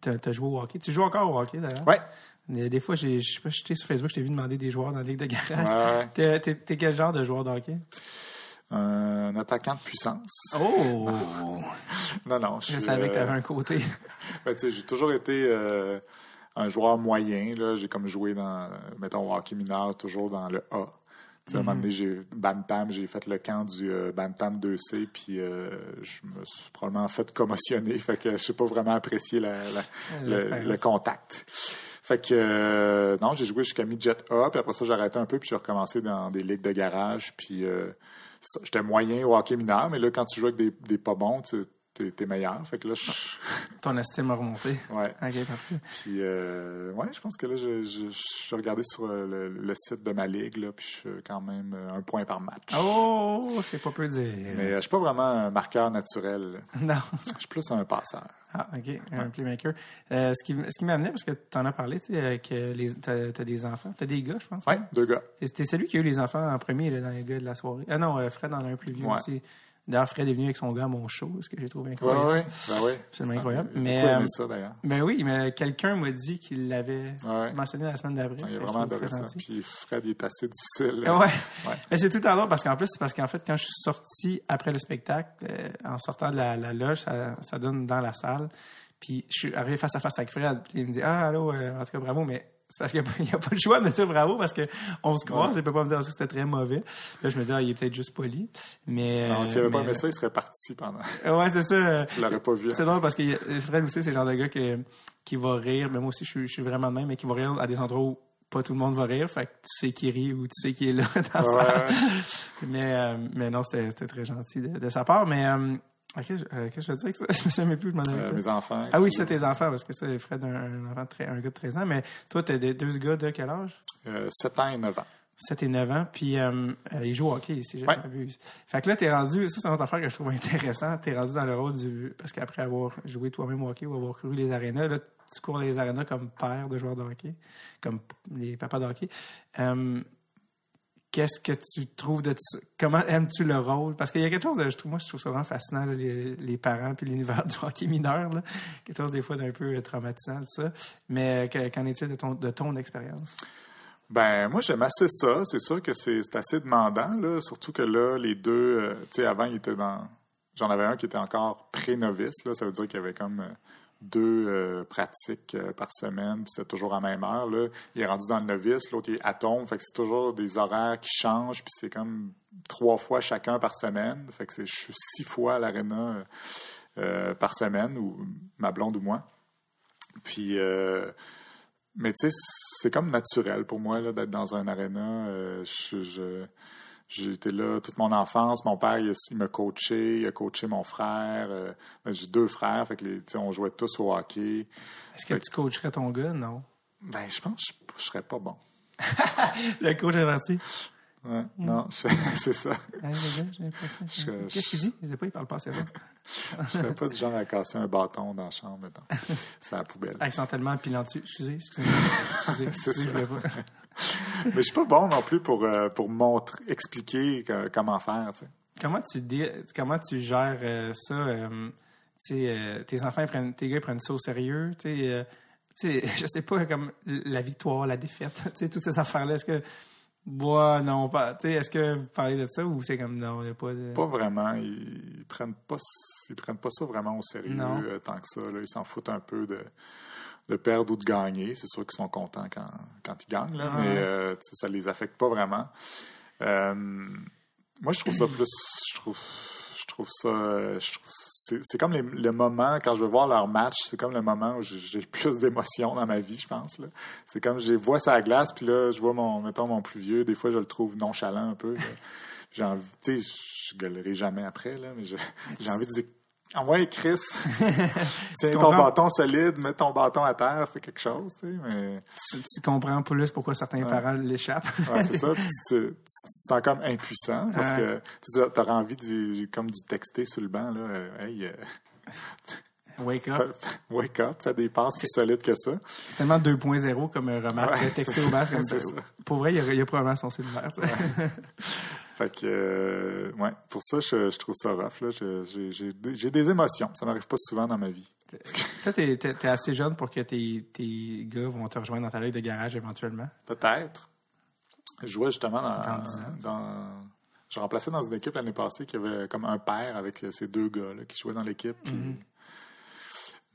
tu as, joué au hockey. Tu joues encore au hockey, d'ailleurs? Ouais. Des, fois, j'ai- je sais pas, j'étais sur Facebook, je t'ai vu demander des joueurs dans la Ligue de garage. Ouais. T'es, t'es- t'es quel genre de joueur de hockey? Un attaquant de puissance. Oh! Non, non, je savais que euh, t'avais un côté. ben, tu sais, j'ai toujours été euh, un joueur moyen. Là. J'ai comme joué dans, mettons, hockey mineur, toujours dans le A. Tu sais, À un moment donné, j'ai Bantam, j'ai fait le camp du euh, Bantam 2C, puis euh, je me suis probablement fait commotionner. Fait que je sais pas vraiment apprécier la, la- le, L'expérience. le contact. Fait que euh, non, j'ai joué jusqu'à mi-jet A, puis après ça, j'ai arrêté un peu, puis j'ai recommencé dans des ligues de garage, puis euh, j'étais moyen au hockey mineur, mais là, quand tu joues avec des, des pas bons, tu t'es, t'es meilleur. Fait que là, je, Ton estime a remonté. ouais. Ok, parfait. Puis, euh, ouais, je pense que là, je, je, je regardais sur euh, le, le site de ma ligue, là, puis je suis quand même euh, un point par match. Oh, c'est pas peu dire. Mais je suis pas vraiment un marqueur naturel. Non. Je suis plus un passeur. Ah, OK, un playmaker. Euh, ce qui, ce qui m'amenait, parce que tu en as parlé, tu sais, que t'as, t'as des enfants. T'as des gars, je pense. Ouais, deux gars. C'était celui qui a eu les enfants en premier là, dans les gars de la soirée. Ah non, Fred en a un plus vieux Ouais. aussi. D'ailleurs, Fred est venu avec son gars à mon show, ce que j'ai trouvé Ouais, incroyable. ouais, ben ouais. Absolument Ça, incroyable. J'ai Mais, aimé euh, ça, d'ailleurs. Ben oui, mais quelqu'un m'a dit qu'il l'avait Ouais. mentionné la semaine d'après. Il est vraiment gentil. Puis Fred, il est assez difficile. Ouais. Ouais. Mais c'est tout à l'heure parce qu'en plus, c'est parce qu'en fait, quand je suis sorti après le spectacle, euh, en sortant de la, la loge, ça, ça donne dans la salle. Puis je suis arrivé face à face avec Fred. Puis il me dit Ah, allô, euh, en tout cas, bravo, mais c'est parce qu'il n'y a, pas le choix de me dire bravo parce qu'on se croise. Il peut pas me dire que c'était très mauvais. Là, je me dis Ah, il est peut-être juste poli. Mais. Non, s'il avait pas mais- aimé ça, il serait parti pendant. Ouais, c'est ça. Tu l'aurais pas vu. C'est drôle parce que Fred aussi, c'est le genre de gars que- qui va rire. Mais moi aussi, je suis, je suis vraiment de même, mais qui va rire à des endroits où pas tout le monde va rire. Fait que tu sais qui rit ou tu sais qui est là dans Ouais, ouais. mais, euh, mais non, c'était c'était très gentil de, de sa part. Mais euh, je- euh, qu'est-ce que je veux dire avec ça? Je me souviens plus, je m'en Euh, mes enfants. Ah oui, c'est tes enfants, parce que ça, Fred, un, un enfant de très- un gars de 13 ans. Mais toi, t'as des deux gars de quel âge? Euh, 7 ans et 9 ans. 7 et 9 ans, puis euh, euh, ils jouent au hockey, si j'ai Ouais. pas vu. Fait que là, t'es rendu, ça c'est une autre affaire que je trouve intéressant, t'es rendu dans le rôle du, parce qu'après avoir joué toi-même au hockey ou avoir couru les arénas, là, tu cours dans les arénas comme père de joueurs de hockey, comme les papas de hockey. Qu'est-ce que tu trouves de? Comment aimes-tu le rôle? Parce qu'il y a quelque chose je trouve, moi, je trouve ça vraiment fascinant, les, les parents puis l'univers du hockey mineur, là. Quelque chose, des fois, d'un peu euh, traumatisant, tout ça. Mais que- qu'en est-il de ton, de ton expérience? Ben, moi, j'aime assez ça. C'est sûr que c'est assez demandant, là. Surtout que là, les deux, euh, tu sais, avant, ils étaient dans. J'en avais un qui était encore pré-novice, là. Ça veut dire qu'il y avait comme euh, deux euh, pratiques euh, par semaine, puis c'était toujours à même heure. Là, il est rendu dans le novice, l'autre est atome, fait que c'est toujours des horaires qui changent, puis c'est comme trois fois chacun par semaine. Fait que c'est, je suis six fois à l'aréna euh, par semaine, ou ma blonde ou moi. Puis, mais tu sais, c'est comme naturel pour moi là, d'être dans un aréna. Je- j'ai été là toute mon enfance. Mon père, il, il m'a coaché, il a coaché mon frère. euh, ben, j'ai deux frères, fait que les, on jouait tous au hockey. Est-ce que tu coacherais ton gars? Non. Ben, je pense que je, je serais pas bon. Le coach est Ouais, Non, je- c'est ça. Je- Qu'est-ce qu'il dit? Je sais pas, il parle pas assez bien. Je serais pas du genre à casser un bâton dans la chambre, mettons. C'est la poubelle. Accidentellement pilant dessus. Excusez, excusez. Excusez, excusez, je pas. Mais je suis pas bon non plus pour, euh, pour montrer, expliquer que- comment faire, tu sais. Comment tu, dé- comment tu gères euh, ça? euh, tes enfants, prennent, tes gars, prennent ça au sérieux. Tu sais, tu sais, je sais pas, comme la victoire, la défaite, tu sais, toutes ces affaires-là. Est-ce que. Ouais, non, pas. Tu sais, est-ce que vous parlez de ça ou c'est comme non, il n'y a pas de. Pas vraiment. Ils, prennent pas, ils prennent pas ça vraiment au sérieux euh, tant que ça. Là. Ils s'en foutent un peu de, de perdre ou de gagner. C'est sûr qu'ils sont contents quand, quand ils gagnent, là, Ah mais euh, ça les affecte pas vraiment. Euh, moi, je trouve ça plus. Je trouve, je trouve ça. je trouve- c'est, comme le moment, quand je veux voir leur match, c'est comme le moment où j'ai, plus d'émotions dans ma vie, je pense. C'est comme je vois la glace, puis là, je vois mon, mettons, mon plus vieux. Des fois, je le trouve nonchalant un peu. J'ai envie, tu sais, je gueulerai jamais après, là, mais j'ai envie de dire Ah ouais, Chris, tiens ton bâton solide, mets ton bâton à terre, fais quelque chose, tu sais, mais Tu, tu comprends plus pourquoi certains parents l'échappent. ouais, c'est ça, puis tu, te- tu- tu te sens comme impuissant parce Ouais. que tu auras envie d'y- comme d'y texter sur le banc, là, euh, hey, euh, Wake up. wake up, des passes plus solides que ça. Tellement 2.0 comme euh, remarque. Ouais, au c'est comme ça. ça. Pour vrai, il y a, il y a probablement son cellulaire. Fait que, euh, ouais, pour ça, je, je trouve ça rough, là. Je- J'ai j'ai des- émotions, ça m'arrive pas souvent dans ma vie. Toi, t'es, t'es- t'es assez jeune pour que tes, tes gars vont te rejoindre dans ta ligue de garage éventuellement? Peut-être. Je jouais justement Dans je remplaçais dans une équipe l'année passée qui avait comme un père avec ces deux gars là, qui jouaient dans l'équipe. puis- Mm-hmm.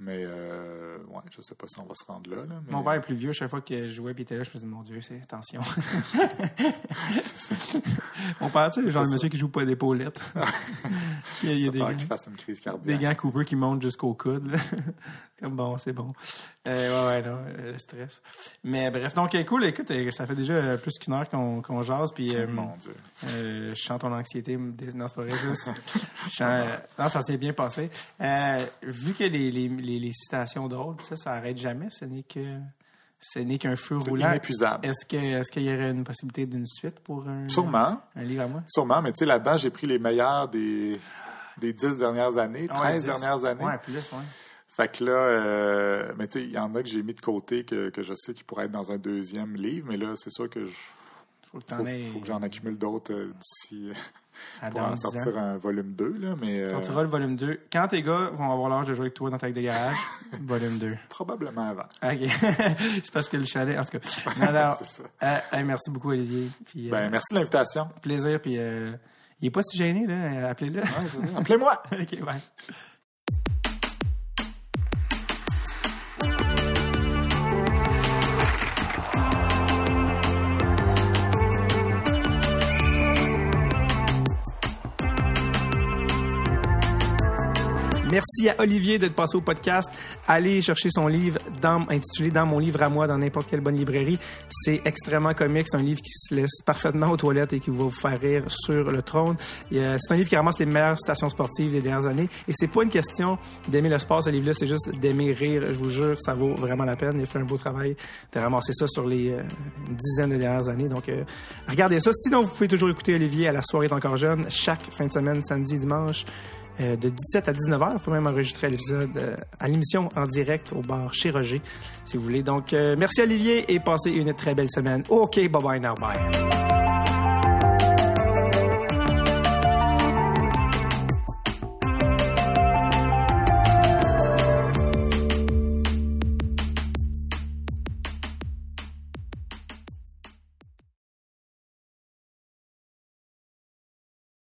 Mais euh, ouais, je sais pas si on va se rendre là. là, mais- Mon père est plus vieux. Chaque fois que je jouais et il était là, je me disais, mon Dieu, c'est attention. Mon père, tu sais, le genre de C'est monsieur qui joue pas d'épaulettes. il y a, il y a des, Peur gants, qu'il fasse une crise des cardiaque. gants Cooper qui montent jusqu'au coude. Comme bon, c'est bon. Euh, ouais, ouais, non, euh, le stress. Mais bref, donc, euh, cool. Écoute, euh, ça fait déjà euh, plus qu'une heure qu'on qu'on jase. Puis, euh, Mon Dieu. Je chante ton anxiété. Non, c'est pas vrai. chante- non, ça s'est bien passé. Vu que les, les, les, les citations drôles, ça, ça arrête jamais. Ce n'est que ce n'est qu'un feu C'est roulant. inépuisable. Est-ce que est-ce qu'il y aurait une possibilité d'une suite pour un, Sûrement. un livre à moi? Sûrement, mais tu sais, là-dedans, j'ai pris les meilleurs des, des 10 dernières années, 13 Ouais, dix. dernières années. Ouais, plus, ouais. Fait que là, euh, mais tu sais, il y en a que j'ai mis de côté que, que je sais qu'ils pourraient être dans un deuxième livre, mais là, c'est sûr que je, Faut que faut, aies faut que j'en accumule d'autres euh, d'ici à pour en 10 ans. sortir un volume 2, là, mais euh, Tu sortiras le volume 2. Quand tes gars vont avoir l'âge de jouer avec toi dans ta de garage, volume 2. probablement avant. OK. c'est parce que le chalet, en tout cas. Non, non. C'est ça. Euh, hey, merci beaucoup, Olivier. Puis, Ben, merci de l'invitation. plaisir. Puis, il est pas si gêné, là. Appelez-le. Ouais. Appelez-moi! OK, bye. Merci à Olivier d'être passé au podcast. Allez chercher son livre intitulé Dans mon livre à moi dans n'importe quelle bonne librairie. C'est extrêmement comique. C'est un livre qui se laisse parfaitement aux toilettes et qui va vous faire rire sur le trône. C'est un livre qui ramasse les meilleures stations sportives des dernières années. Et c'est pas une question d'aimer le sport, ce livre-là. C'est juste d'aimer rire. Je vous jure, ça vaut vraiment la peine. Il a fait un beau travail de ramasser ça sur les euh, une dizaine de dernières années. Donc, euh, regardez ça. Sinon, vous pouvez toujours écouter Olivier à La soirée est encore jeune, chaque fin de semaine, samedi, dimanche. Euh, de 17 à 19 heures. Vous pouvez même enregistrer l'épisode euh, à l'émission en direct au bar chez Roger, si vous voulez. Donc, euh, merci Olivier et passez une très belle semaine. OK, bye bye now, bye.